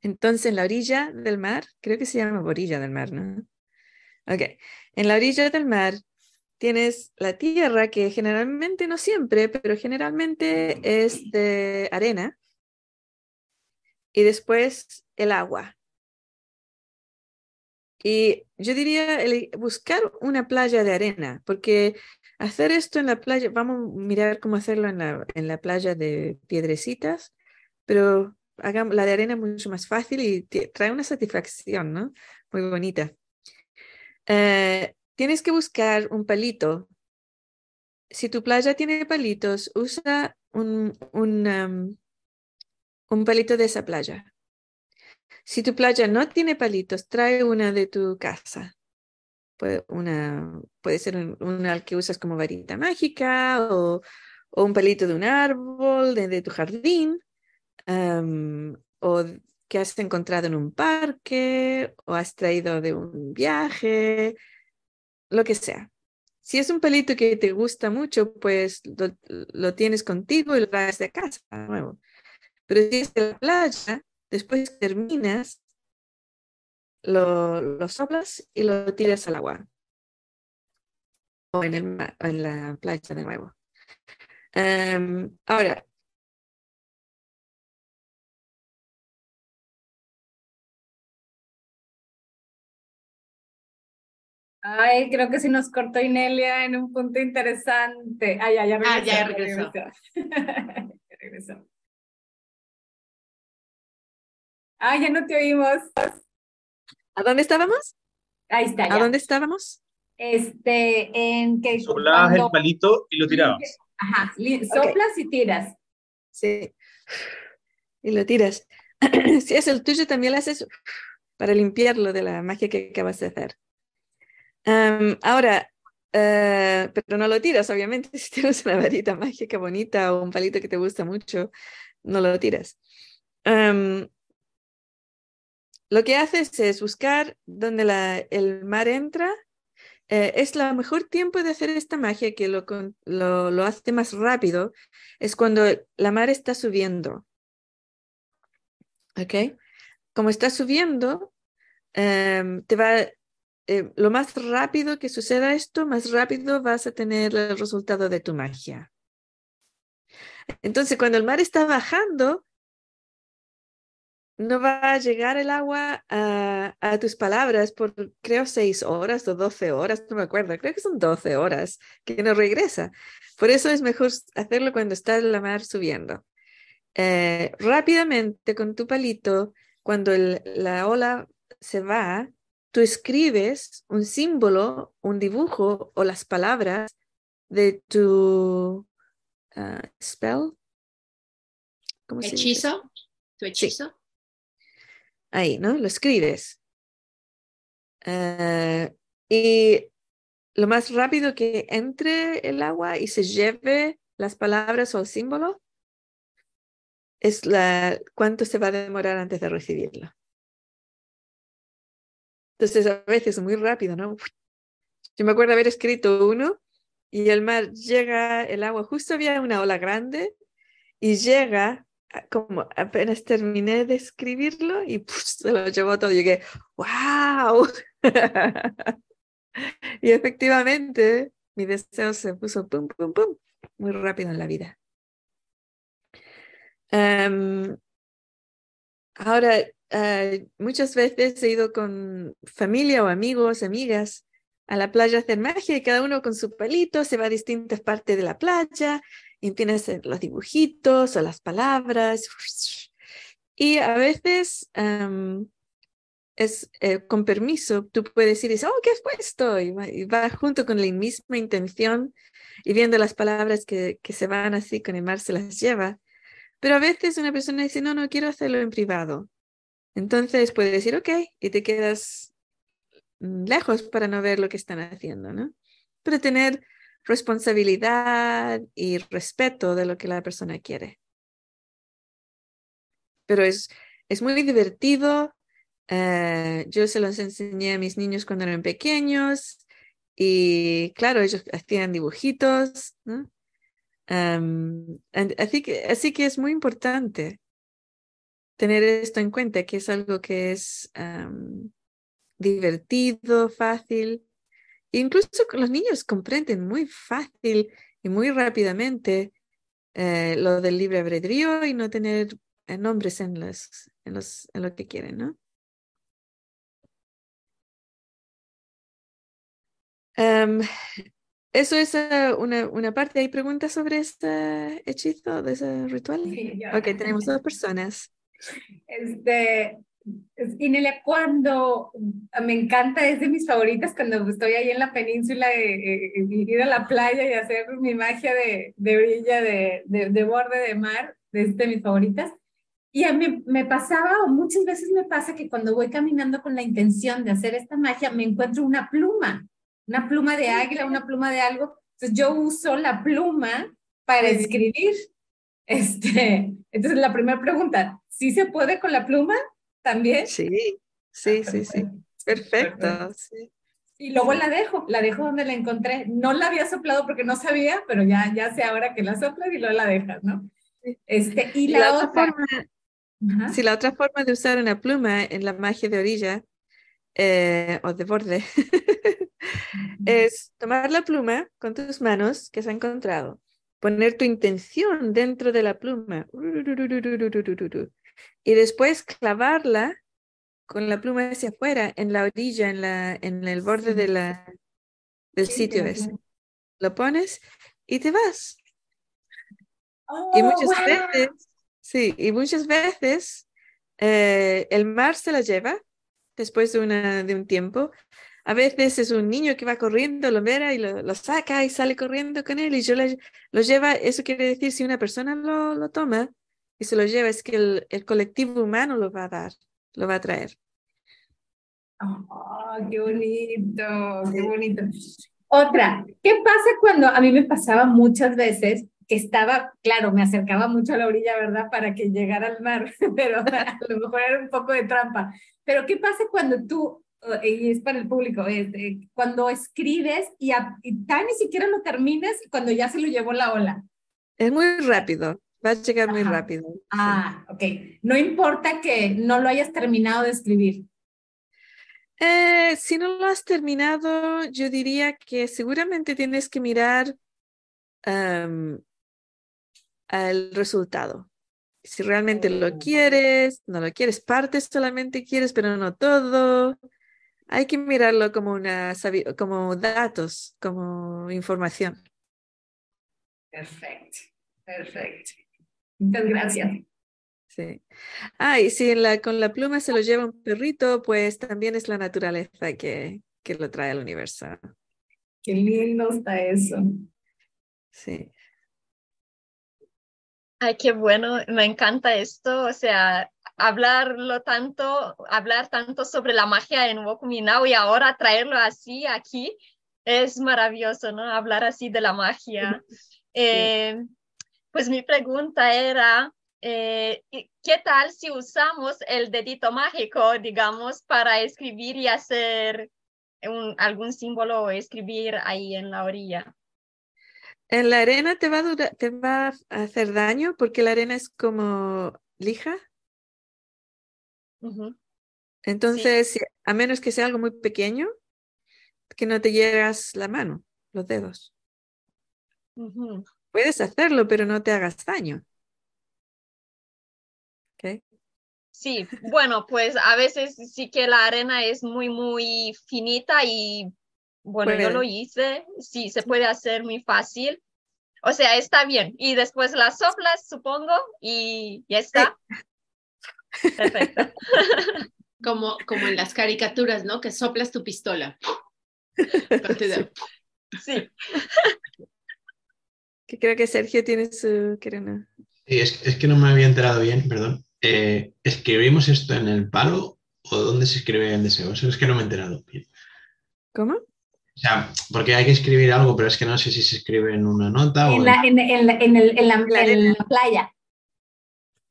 Entonces, en la orilla del mar, creo que se llama orilla del mar, ¿no? Ok, en la orilla del mar tienes la tierra que generalmente, no siempre, pero generalmente es de arena. Y después el agua. Y yo diría buscar una playa de arena, porque hacer esto en la playa, vamos a mirar cómo hacerlo en la, en la playa de piedrecitas, pero hagamos, la de arena es mucho más fácil y trae una satisfacción, ¿no? Muy bonita. Eh, tienes que buscar un palito. Si tu playa tiene palitos, usa un, un, un palito de esa playa. Si tu playa no tiene palitos, trae una de tu casa. Puede, una, puede ser una que usas como varita mágica o un palito de un árbol de, tu jardín o que has encontrado en un parque o has traído de un viaje, lo que sea. Si es un pelito que te gusta mucho, pues lo, tienes contigo y lo traes de casa de nuevo. Pero si es de la playa, después terminas, lo, lo soplas y lo tiras al agua. O en, el, en la playa de nuevo. Em, ahora, Ay, creo que sí nos cortó Inelia en un punto interesante. Ay, ya, ya regresó. Ah, ya regresó. ya regresó. Ah, ya no te oímos. ¿A dónde estábamos? Ahí está. ¿A dónde estábamos? Este, en que. Soplabas el palito y lo tirabas. Ajá, soplas y tiras. Sí. Y lo tiras. si es el tuyo, también lo haces para limpiarlo de la magia que acabas de hacer ahora, eh, pero no lo tiras, obviamente, si tienes una varita mágica bonita o un palito que te gusta mucho, no lo tiras. Em, lo que haces es buscar donde la, el mar entra. Eh, es el mejor tiempo de hacer esta magia que lo, lo, lo hace más rápido, es cuando la mar está subiendo. ¿Ok? Como está subiendo, em, te va, eh, lo más rápido que suceda esto, más rápido vas a tener el resultado de tu magia. Entonces, cuando el mar está bajando, no va a llegar el agua a, tus palabras por, creo, seis horas o doce horas, no me acuerdo, creo que son doce horas que no regresa. Por eso es mejor hacerlo cuando está la mar subiendo. Eh, rápidamente con tu palito, cuando la ola se va, tú escribes un símbolo, un dibujo o las palabras de tu uh, spell. ¿Cómo hechizo. ¿Tu hechizo? Sí ahí, ¿no? Lo escribes. Uh, y lo más rápido que entre el agua y se lleve las palabras o el símbolo es la, cuánto se va a demorar antes de recibirlo. Entonces a veces muy rápido, ¿no? Yo me acuerdo haber escrito uno y el mar llega, el agua, justo había una ola grande y llega como apenas terminé de escribirlo y se lo llevó todo. Y llegué, wow. y efectivamente mi deseo se puso pum, pum, pum, muy rápido en la vida. Um, ahora, uh, muchas veces he ido con familia o amigos, amigas a la playa a hacer magia y cada uno con su palito se va a distintas partes de la playa y tienes los dibujitos o las palabras. Y a veces es eh, con permiso, tú puedes decir, oh, ¿qué has puesto? Y va, junto con la misma intención y viendo las palabras que, que se van así con el mar se las lleva. Pero a veces una persona dice, no, no quiero hacerlo en privado. Entonces puede decir, ok, y te quedas mm, lejos para no ver lo que están haciendo, ¿no? Pero tener responsabilidad y respeto de lo que la persona quiere. Pero es, es muy divertido. Eh, yo se los enseñé a mis niños cuando eran pequeños y claro, ellos hacían dibujitos. así, que, así que es muy importante tener esto en cuenta, que es algo que es divertido, fácil Incluso los niños comprenden muy fácil y muy rápidamente eh, lo del libre albedrío y no tener eh, nombres en, los, en, los, en lo que quieren, ¿no? Um, eso es uh, una, una, parte. ¿Hay preguntas sobre este hechizo, de ese ritual? Sí, ok, tenemos dos personas. Este, Inelia, cuando me encanta, es de mis favoritas cuando estoy ahí en la península, eh, eh, ir a la playa y hacer mi magia de, de brilla, de, de, borde de mar, es de mis favoritas. Y a mí me pasaba, o muchas veces me pasa, que cuando voy caminando con la intención de hacer esta magia, me encuentro una pluma, una pluma de águila, una pluma de algo. Entonces yo uso la pluma para escribir. Este, entonces la primera pregunta, ¿sí se puede con la pluma? también. Sí, sí, sí, sí. Perfecto. Y luego la dejo, la dejo donde la encontré. No la había soplado porque no sabía, pero ya, ya sé ahora que la soplas y luego la dejas, ¿no? Este, y la, otra, forma, si la otra forma de usar una pluma en la magia de orilla eh, o de borde es tomar la pluma con tus manos que has encontrado, poner tu intención dentro de la pluma y después clavarla con la pluma hacia afuera, en la orilla, en, la, en el borde de la, del sitio ese. Lo pones y te vas. y muchas veces, sí, y muchas veces el mar se la lleva después de, de un tiempo. A veces es un niño que va corriendo, lo mira y lo, saca y sale corriendo con él y yo lo lleva. Eso quiere decir, si una persona lo, lo toma, y se lo lleva, es que el, el colectivo humano lo va a dar, lo va a traer. Oh, qué bonito, qué bonito. Otra, ¿qué pasa cuando a mí me pasaba muchas veces que estaba, claro, me acercaba mucho a la orilla, ¿verdad? Para que llegara al mar, pero a lo mejor era un poco de trampa. Pero ¿qué pasa cuando tú, y es para el público, eh, cuando escribes y, a, y ni siquiera lo termines cuando ya se lo llevó la ola? Es muy rápido, va a llegar muy rápido. Ah, ok. No importa que no lo hayas terminado de escribir. Eh, si no lo has terminado, yo diría que seguramente tienes que mirar al resultado. Si realmente lo oh. quieres, no lo quieres, parte solamente quieres, pero no todo. Hay que mirarlo como, una, como datos, como información. Perfecto, perfecto. Muchas gracias. Sí. Ah, y si la, con la pluma se lo lleva un perrito, pues también es la naturaleza que, que lo trae al universo. Qué lindo está eso. Sí. Ay, qué bueno, me encanta esto, o sea, hablarlo tanto, hablar tanto sobre la magia en Wokuminao y ahora traerlo así aquí, es maravilloso, ¿no? Hablar así de la magia. Eh, pues mi pregunta era, eh, ¿qué tal si usamos el dedito mágico, digamos, para escribir y hacer un, algún símbolo o escribir ahí en la orilla? En la arena te va, a te va a hacer daño porque la arena es como lija. Entonces, a menos que sea algo muy pequeño, que no te llegas la mano, los dedos. Puedes hacerlo, pero no te hagas daño. Sí, bueno, pues a veces sí que la arena es muy, muy finita y bueno, yo lo hice, sí, se puede hacer muy fácil. O sea, está bien. Y después la soplas, supongo, y ya está. Perfecto. Como, como en las caricaturas, ¿no? Que soplas tu pistola. Sí. Que creo que Sergio tiene su... Sí, es, es que no me había enterado bien, perdón. Eh, ¿escribimos esto en el palo o dónde se escribe en deseo? Eso es que no me he enterado bien. ¿Cómo? O sea, porque hay que escribir algo, pero es que no sé si se escribe en una nota en o... La, en, en, la, en, el, en, la, playa.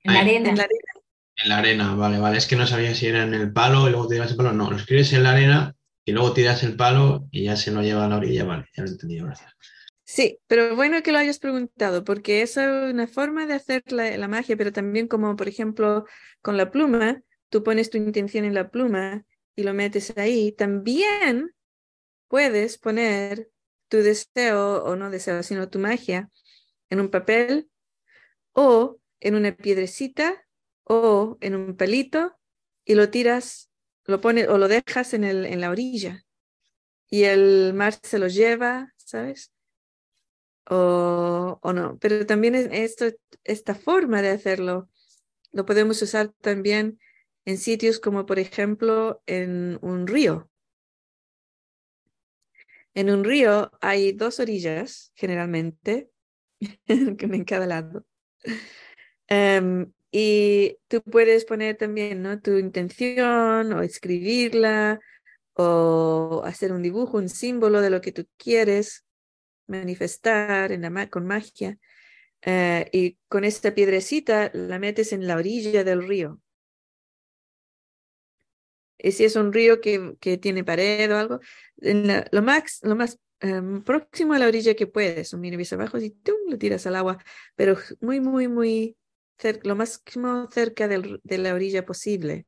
En la, arena. en la arena. En la arena, vale, vale. Es que no sabía si era en el palo y luego tiras el palo. No, lo escribes en la arena y luego tiras el palo y ya se lo lleva a la orilla. Vale, ya lo he entendido, gracias. Sí, pero bueno que lo hayas preguntado, porque es una forma de hacer la, magia, pero también como, por ejemplo, con la pluma, tú pones tu intención en la pluma y lo metes ahí, también puedes poner tu deseo, o no deseo, sino tu magia, en un papel o en una piedrecita o en un pelito y lo tiras, lo pones o lo dejas en, el, en la orilla y el mar se lo lleva, ¿sabes? o, no. Pero también esto, esta forma de hacerlo lo podemos usar también en sitios como por ejemplo en un río. En un río hay dos orillas generalmente, en cada lado. Y tú puedes poner también ¿no? tu intención o escribirla o hacer un dibujo, un símbolo de lo que tú quieres manifestar en la, con magia. Eh, y con esta piedrecita la metes en la orilla del río. Y si es un río que, que tiene pared o algo, en lo, más, lo más em, próximo a la orilla que puedes, un mini abajo y ¡tum! lo tiras al agua, pero muy, muy, muy lo máximo cerca de la orilla posible.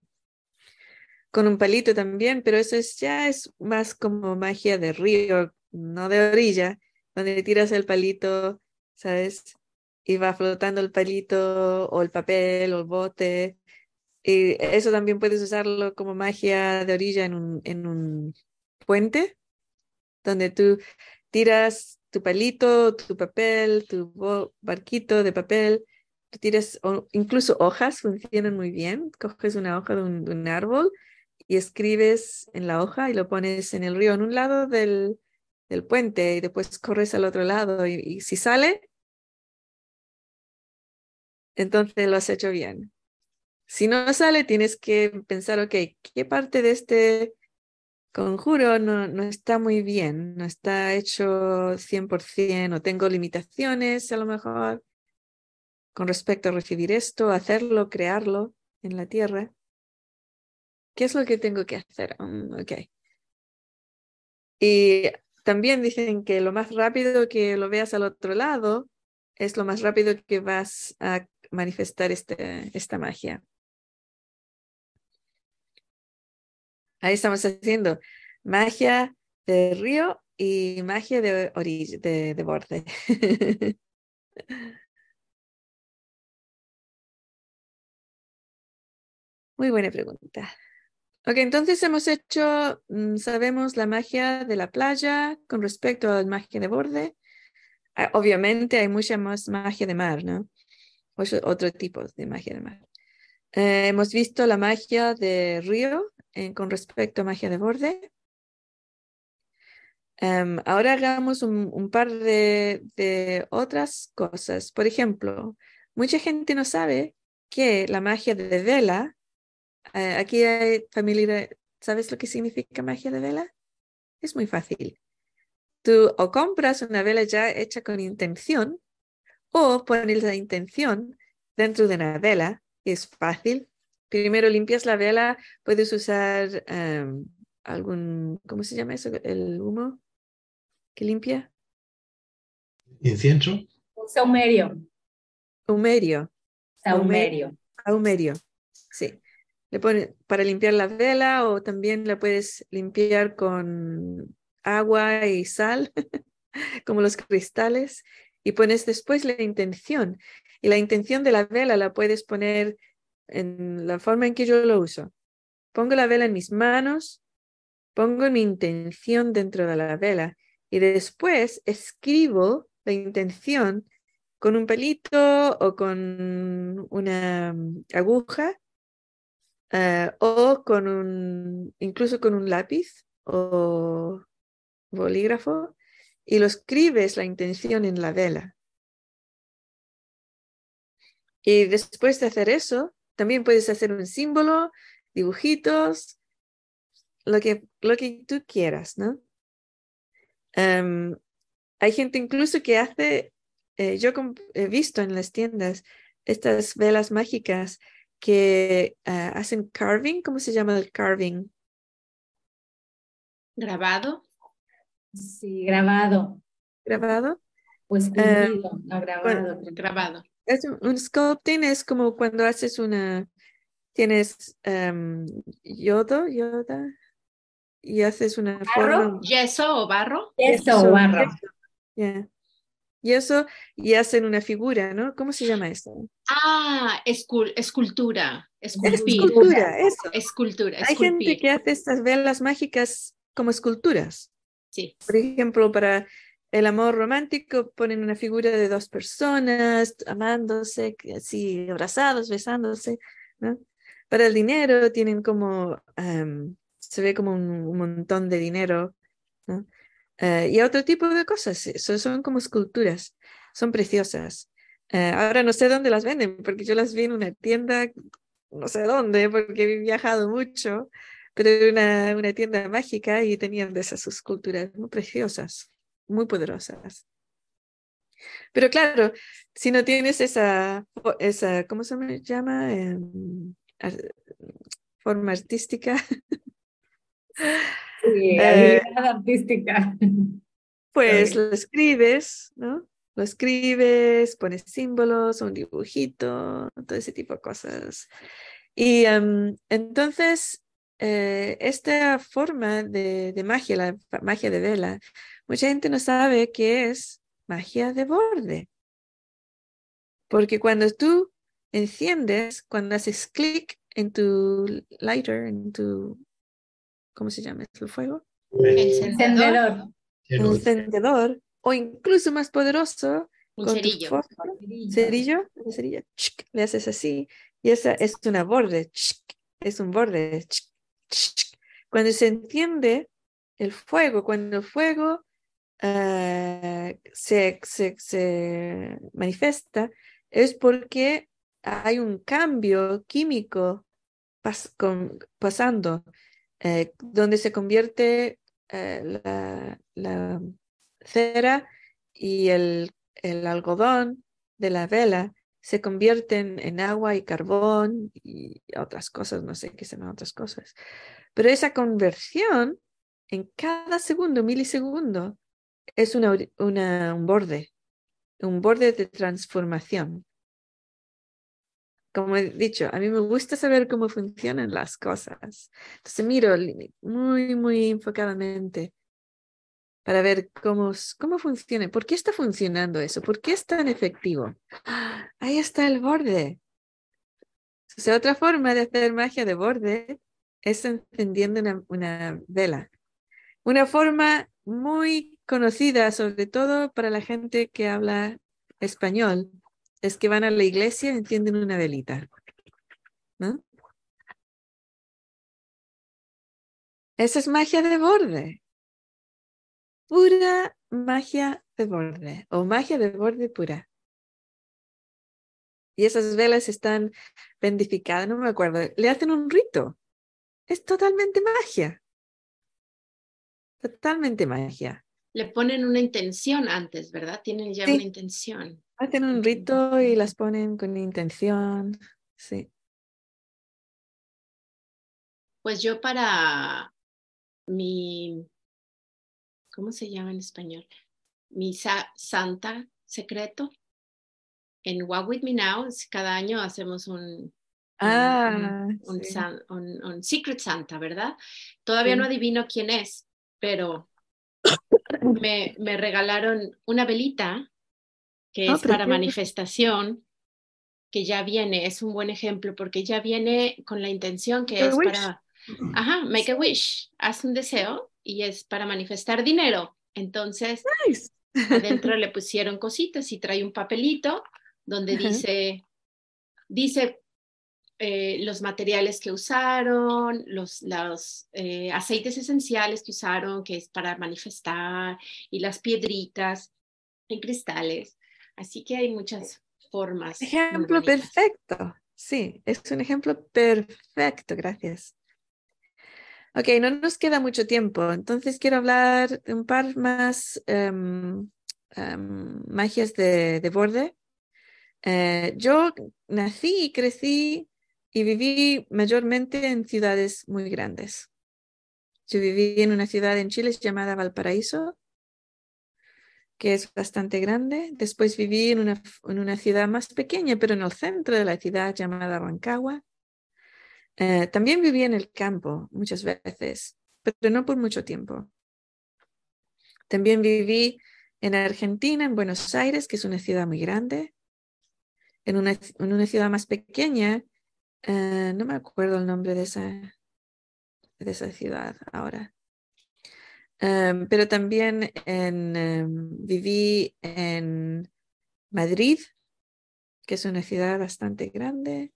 Con un palito también, pero eso es, ya es más como magia de río, no de orilla, donde tiras el palito, ¿sabes? Y va flotando el palito o el papel o el bote. Y eso también puedes usarlo como magia de orilla en un, en un puente, donde tú tiras tu palito, tu papel, tu barquito de papel, tú tiras incluso hojas, funcionan muy bien. Coges una hoja de un, árbol y escribes en la hoja y lo pones en el río, en un lado del, del puente y después corres al otro lado y, si sale, entonces lo has hecho bien. Si no sale, tienes que pensar, ok, ¿qué parte de este conjuro no, no está muy bien, no está hecho 100% o tengo limitaciones a lo mejor con respecto a recibir esto, hacerlo, crearlo en la tierra. ¿Qué es lo que tengo que hacer? Mm, ok. Y también dicen que lo más rápido que lo veas al otro lado es lo más rápido que vas a manifestar este, esta magia. Ahí estamos haciendo magia de río y magia de borde. Muy buena pregunta. Ok, entonces hemos hecho, mm, sabemos la magia de la playa con respecto a la magia de borde. Ah, obviamente hay mucha más magia de mar, ¿no? Otro tipo de magia de mar. Eh, hemos visto la magia de río eh, con respecto a magia de borde. Em, ahora hagamos un, par de, de, otras cosas. Por ejemplo, mucha gente no sabe que la magia de vela eh, aquí hay familia, ¿sabes lo que significa magia de vela? Es muy fácil. Tú o compras una vela ya hecha con intención o pones la intención dentro de una vela. Es fácil. Primero limpias la vela, puedes usar em, algún, ¿cómo se llama eso? El humo que limpia. Incienso. Saumerio. Saumerio. Saumerio. Saumerio. Sí le pones para limpiar la vela o también la puedes limpiar con agua y sal, como los cristales, y pones después la intención. Y la intención de la vela la puedes poner en la forma en que yo lo uso. Pongo la vela en mis manos, pongo mi intención dentro de la vela y después escribo la intención con un pelito o con una aguja eh, o con un, incluso con un lápiz o bolígrafo y lo escribes la intención en la vela. Y después de hacer eso, también puedes hacer un símbolo, dibujitos, lo que, lo que tú quieras, ¿no? Em, hay gente incluso que hace, eh, yo he visto en las tiendas estas velas mágicas que ah, hacen carving, ¿cómo se llama el carving? Grabado. Sí, grabado. ¿Grabado? Pues ah, no, grabado. grabado. Es un, sculpting es como cuando haces una, tienes um, yodo, yoda, y haces una forma. ¿Yeso o barro? Yeso, o barro. Y eso, y hacen una figura, ¿no? ¿Cómo se llama eso? Ah, escultura. Escultura, eso. Escultura. Hay gente que hace estas velas mágicas como esculturas. Sí. Por ejemplo, para el amor romántico ponen una figura de dos personas amándose, así abrazados, besándose, ¿no? Para el dinero tienen como, se ve como un, montón de dinero, ¿no? Eh, y otro tipo de cosas, eso son como esculturas, son preciosas. Eh, ahora no sé dónde las venden, porque yo las vi en una tienda, no sé dónde, porque he viajado mucho, pero era una, una tienda mágica y tenían de esas esculturas muy preciosas, muy poderosas. Pero claro, si no tienes esa, esa ¿cómo se llama? Em, forma artística. Sí, eh, artística. Pues lo escribes, ¿no? Lo escribes, pones símbolos, un dibujito, todo ese tipo de cosas. Y em, entonces, eh, esta forma de, de, magia, la magia de vela, mucha gente no sabe qué es magia de borde. Porque cuando tú enciendes, cuando haces clic en tu lighter, en tu ¿cómo se llama el fuego? Encendedor. Encendedor. O incluso más poderoso. Un cerillo. cerillo. cerillo. le haces así. Y esa es una borde. Es un borde. Cuando se entiende el fuego, cuando el fuego eh, se, se, se manifiesta, es porque hay un cambio químico pas, con, pasando eh, donde se convierte eh, la, cera y el, algodón de la vela se convierten en agua y carbón y otras cosas, no sé qué son otras cosas. Pero esa conversión en cada segundo, milisegundo, es una, un borde, un borde de transformación. Como he dicho, a mí me gusta saber cómo funcionan las cosas. Entonces miro muy, muy enfocadamente para ver cómo, cómo funciona, por qué está funcionando eso, por qué es tan efectivo. Ahí está el borde. O sea, otra forma de hacer magia de borde es encendiendo una, una vela. Una forma muy conocida, sobre todo para la gente que habla español, es que van a la iglesia y encienden una velita. ¿no? Esa es magia de borde. Pura magia de borde o magia de borde pura. Y esas velas están bendificadas, no me acuerdo. Le hacen un rito. Es totalmente magia. Totalmente magia. Le ponen una intención antes, ¿verdad? Tienen ya una intención. Hacen un rito y las ponen con intención. Sí. Pues yo para mi, ¿cómo se llama en español? Mi santa secreto. En Walk With Me Now, cada año hacemos un, ah, un, Secret Santa, ¿verdad? Todavía no adivino quién es, pero me, me regalaron una velita que ah, es para manifestación, que ya viene, es un buen ejemplo porque ya viene con la intención que es para, ajá, make a wish, haz un deseo y es para manifestar dinero. Entonces, adentro le pusieron cositas y trae un papelito donde dice, dice eh, los materiales que usaron, los, los eh, aceites esenciales que usaron, que es para manifestar, y las piedritas y cristales. Así que hay muchas formas. Ejemplo perfecto. Sí, es un ejemplo perfecto. Gracias. Ok, no nos queda mucho tiempo, entonces quiero hablar de un par más em, em, magias de, de borde. Eh, yo nací y crecí y viví mayormente en ciudades muy grandes. Yo viví en una ciudad en Chile llamada Valparaíso, que es bastante grande. Después viví en una, en una ciudad más pequeña, pero en el centro de la ciudad llamada Rancagua. Eh, también viví en el campo muchas veces, pero no por mucho tiempo. También viví en Argentina, en Buenos Aires, que es una ciudad muy grande. En una, en una ciudad más pequeña eh, no me acuerdo el nombre de esa, de esa ciudad ahora. Em, pero también em, viví en Madrid, que es una ciudad bastante grande,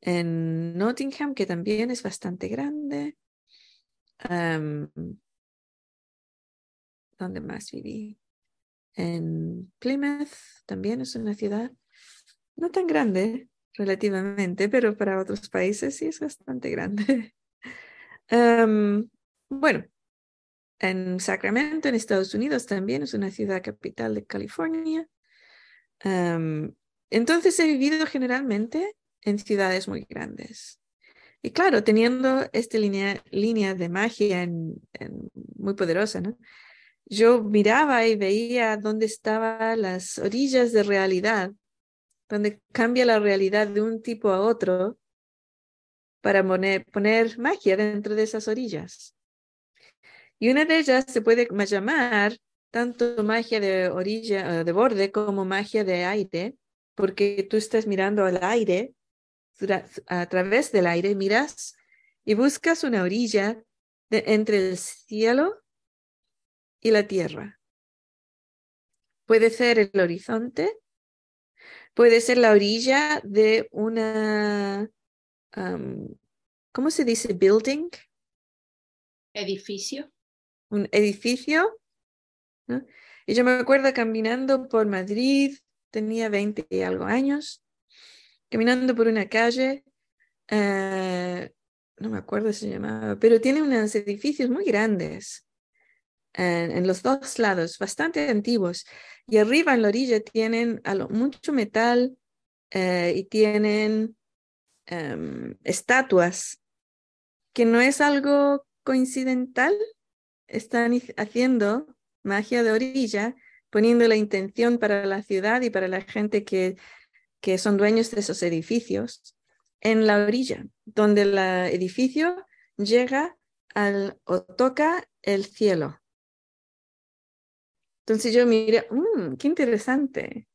en Nottingham, que también es bastante grande. Em, ¿Dónde más viví? En Plymouth, también es una ciudad no tan grande, relativamente, pero para otros países sí es bastante grande. Bueno, en Sacramento, en Estados Unidos, también es una ciudad capital de California. Em, entonces he vivido generalmente en ciudades muy grandes. Y claro, teniendo esta línea, línea de magia muy poderosa, ¿no? yo miraba y veía dónde estaban las orillas de realidad donde cambia la realidad de un tipo a otro para poner, magia dentro de esas orillas. Y una de ellas se puede llamar tanto magia de orilla, eh, de borde, como magia de aire, porque tú estás mirando al aire, a través del aire miras y buscas una orilla entre el cielo y la tierra. Puede ser el horizonte Puede ser la orilla de una, ¿cómo se dice? Building. Edificio. Un edificio. Y yo me acuerdo caminando por Madrid, tenía 20 y algo años, caminando por una calle, eh, no me acuerdo si se llamaba, pero tiene unos edificios muy grandes en, los dos lados, bastante antiguos. Y arriba en la orilla tienen mucho metal eh, y tienen em, estatuas, que no es algo coincidental. Están haciendo magia de orilla, poniendo la intención para la ciudad y para la gente que, que son dueños de esos edificios en la orilla, donde el edificio llega al, o toca el cielo. Entonces yo miré, mmm, qué interesante.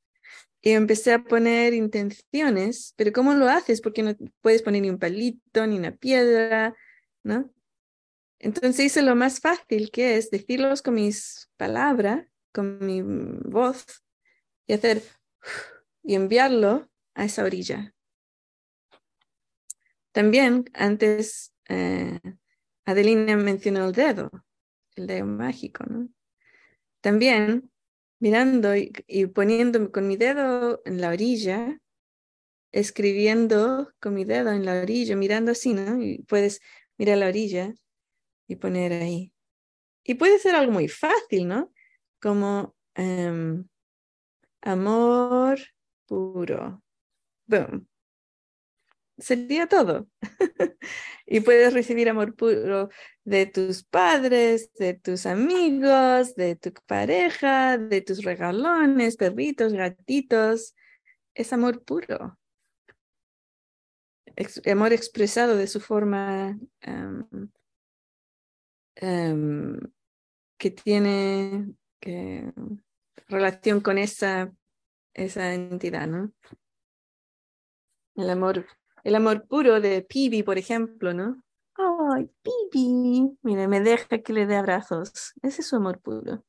Y empecé a poner intenciones, pero ¿cómo lo haces? Porque no puedes poner ni un palito, ni una piedra, ¿no? Entonces hice lo más fácil, que es decirlos con mis palabras, con mi voz, y hacer, y enviarlo a esa orilla. También antes eh, Adelina mencionó el dedo, el dedo mágico, ¿no? También mirando y, poniendo con mi dedo en la orilla, escribiendo con mi dedo en la orilla, mirando así, ¿no? Y puedes mirar la orilla y poner ahí. Y puede ser algo muy fácil, ¿no? Como em, amor puro. Boom sería todo. y puedes recibir amor puro de tus padres, de tus amigos, de tu pareja, de tus regalones, perritos, gatitos. Es amor puro. amor expresado de su forma em, em, que tiene relación con esa, esa entidad, ¿no? El amor el amor puro de Pibi, por ejemplo, ¿no? Ay, Pibi, mire, me deja que le dé abrazos. Ese es su amor puro.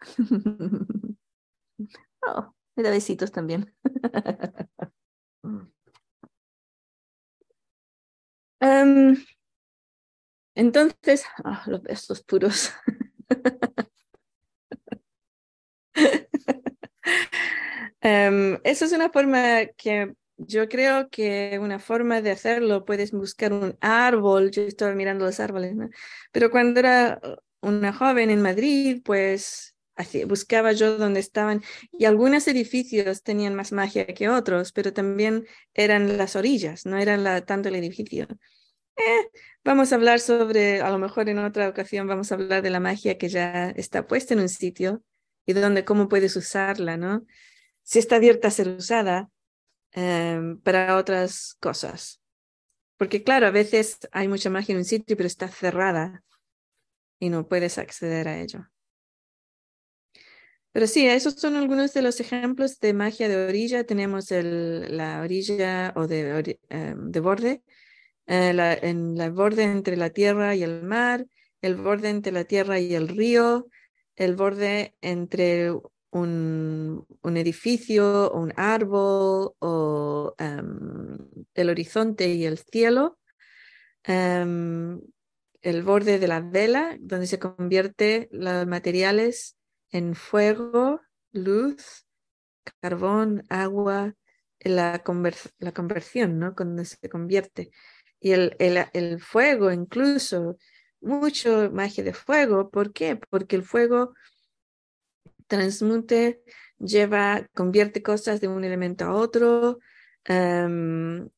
oh, me da besitos también. um, entonces, oh, los besos puros. um, eso es una forma que yo creo que una forma de hacerlo, puedes buscar un árbol, yo estaba mirando los árboles, pero cuando era una joven en Madrid, pues buscaba yo donde estaban, y algunos edificios tenían más magia que otros, pero también eran las orillas, no eran la, tanto el edificio. Eh, vamos a hablar sobre, a lo mejor en otra ocasión vamos a hablar de la magia que ya está puesta en un sitio y donde cómo puedes usarla, ¿no? Si está abierta a ser usada, Em, para otras cosas. Porque claro, a veces hay mucha magia en un sitio, pero está cerrada y no puedes acceder a ello. Pero sí, esos son algunos de los ejemplos de magia de orilla. Tenemos el, la orilla o de, em, de borde, eh, en la borde entre la tierra y el mar, el borde entre la tierra y el río, el borde entre un, edificio un árbol o em, el horizonte y el cielo, em, el borde de la vela, donde se convierte los materiales en fuego, luz, carbón, agua, la, la conversión, ¿no? Cuando se convierte. Y el, el, el fuego, incluso, mucho magia de fuego. ¿Por qué? Porque el fuego transmute, lleva, convierte cosas de un elemento a otro. Em,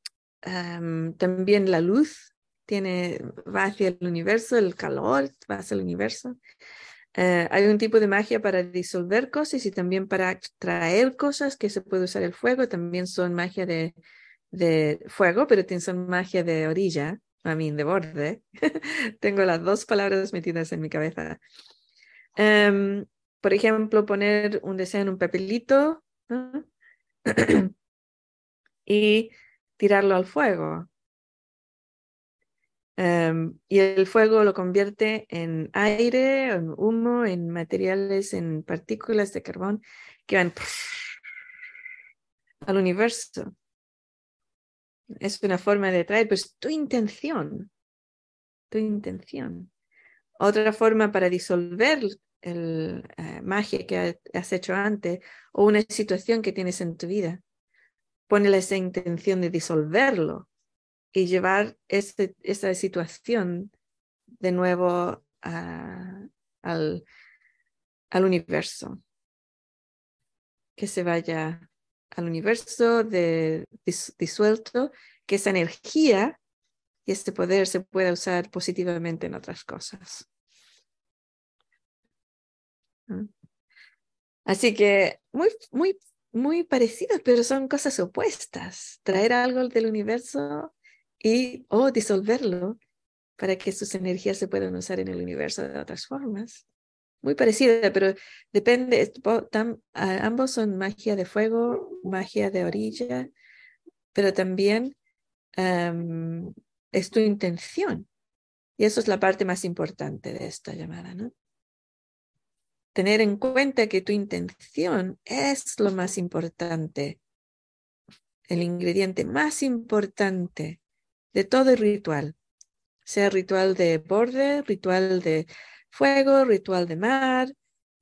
em, también la luz tiene, va hacia el universo, el calor va hacia el universo. Eh, hay un tipo de magia para disolver cosas y también para extraer cosas que se puede usar el fuego. También son magia de, de fuego, pero son magia de orilla, a mí de borde. Tengo las dos palabras metidas en mi cabeza. Um, por ejemplo, poner un deseo en un papelito y tirarlo al fuego. Em, y el fuego lo convierte en aire, en humo, en materiales, en partículas de carbón que van al universo. Es una forma de traer, pues tu intención, tu intención. Otra forma para disolver el, eh, magia que has hecho antes o una situación que tienes en tu vida. Ponle esa intención de disolverlo y llevar este, esa situación de nuevo al, al universo. Que se vaya al universo de, dis- disuelto, que esa energía y este poder se pueda usar positivamente en otras cosas. Así que muy, muy, muy parecidas, pero son cosas opuestas. Traer algo del universo y o disolverlo para que sus energías se puedan usar en el universo de otras formas. Muy parecida, pero depende, ambos son magia de fuego, magia de orilla, pero también am, es tu intención. Y eso es la parte más importante de esta llamada, ¿no? Tener en cuenta que tu intención es lo más importante, el ingrediente más importante de todo el ritual, sea ritual de borde, ritual de fuego, ritual de mar,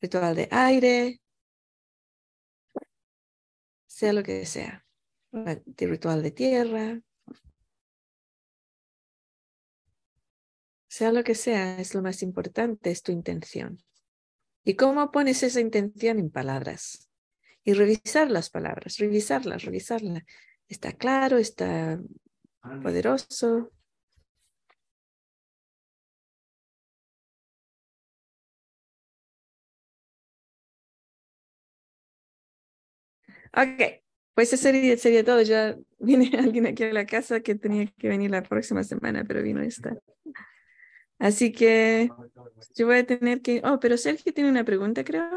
ritual de aire, sea lo que sea, ritual de tierra, sea lo que sea, es lo más importante, es tu intención. ¿Y cómo pones esa intención en palabras? Y revisar las palabras, revisarlas, revisarlas. ¿Está claro? ¿Está poderoso? Ok, pues eso sería, sería todo. Ya viene alguien aquí a la casa que tenía que venir la próxima semana, pero vino esta. Así que yo voy a tener que... Oh, pero Sergio tiene una pregunta, creo.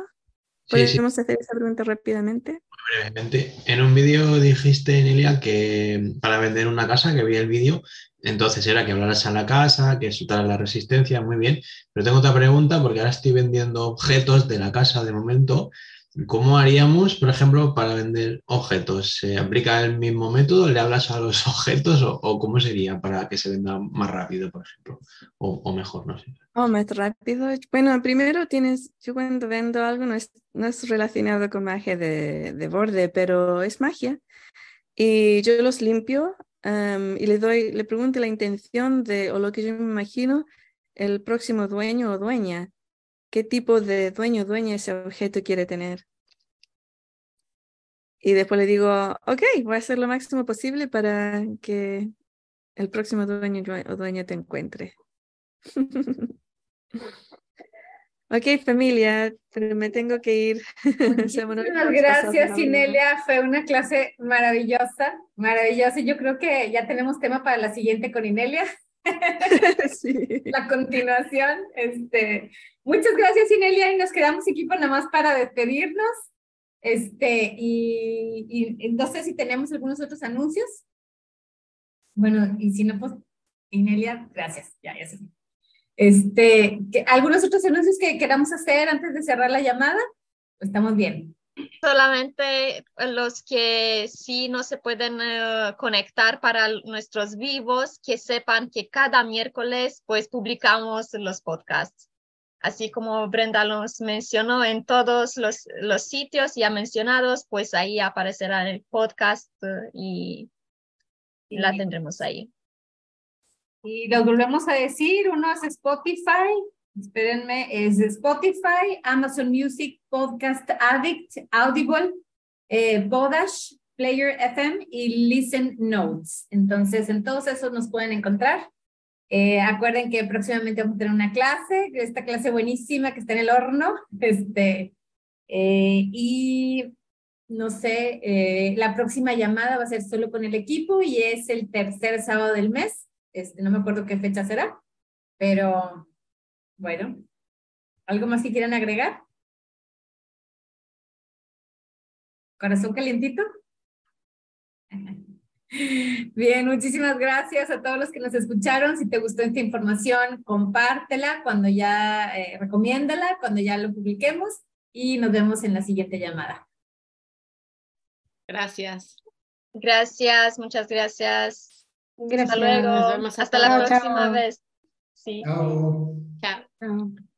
Sí, sí, ¿Podemos hacer esa pregunta rápidamente? brevemente. En un vídeo dijiste, Nelia, que para vender una casa, que vi el vídeo, entonces era que hablaras a la casa, que soltaras la resistencia, muy bien. Pero tengo otra pregunta, porque ahora estoy vendiendo objetos de la casa de momento. ¿Cómo haríamos, por ejemplo, para vender objetos? ¿Se aplica el mismo método? ¿Le hablas a los objetos o, o cómo sería para que se venda más rápido, por ejemplo? O, o mejor, no sé. Oh, más rápido. Bueno, primero tienes, yo cuando vendo algo no es, no es relacionado con magia de, de borde, pero es magia. Y yo los limpio am, y le doy, le pregunto la intención de, o lo que yo me imagino, el próximo dueño o dueña. ¿Qué tipo de dueño o dueña ese objeto quiere tener? Y después le digo, ok, voy a hacer lo máximo posible para que el próximo dueño o dueña te encuentre. Ok, familia, pero me tengo que ir. Muchísimas gracias, la hora. Inelia. Fue una clase maravillosa, maravillosa. Yo creo que ya tenemos tema para la siguiente con Inelia, Sí. la continuación. Este, muchas gracias, Inelia, y nos quedamos aquí nada más para despedirnos. Este, y, no sé si tenemos algunos otros anuncios. Bueno, y si no, pues, Inelia, gracias. Ya, ya. Este, ¿que- ¿algunos otros anuncios que queramos hacer antes de cerrar la llamada? Estamos bien. Solamente los que sí no se pueden eh, conectar para nuestros vivos, que sepan que cada miércoles pues publicamos los podcasts. Así como Brenda los mencionó en todos los, los sitios ya mencionados, pues ahí aparecerá el podcast eh, y, y la tendremos ahí. Y los volvemos a decir, uno es Spotify, espérenme, es Spotify, Amazon Music, Podcast Addict, Audible, eh, Player FM y Listen Notes. Entonces, en todos esos nos pueden encontrar. Eh, acuerden que próximamente vamos a tener una clase, esta clase buenísima que está en el horno. Este, eh, y no sé, eh, la próxima llamada va a ser solo con el equipo y es el tercer sábado del mes. Este, no me acuerdo qué fecha será, pero bueno, ¿algo más que quieran agregar? ¿Corazón calientito? Bien, muchísimas gracias a todos los que nos escucharon. Si te gustó esta información, compártela cuando ya, eh, recomiéndala cuando ya lo publiquemos y nos vemos en la siguiente llamada. Gracias. Gracias, muchas gracias. Gracias. Hasta luego. Nos vemos Hasta hasta la próxima Chao. vez. Sí. Chao. Chao. Chao.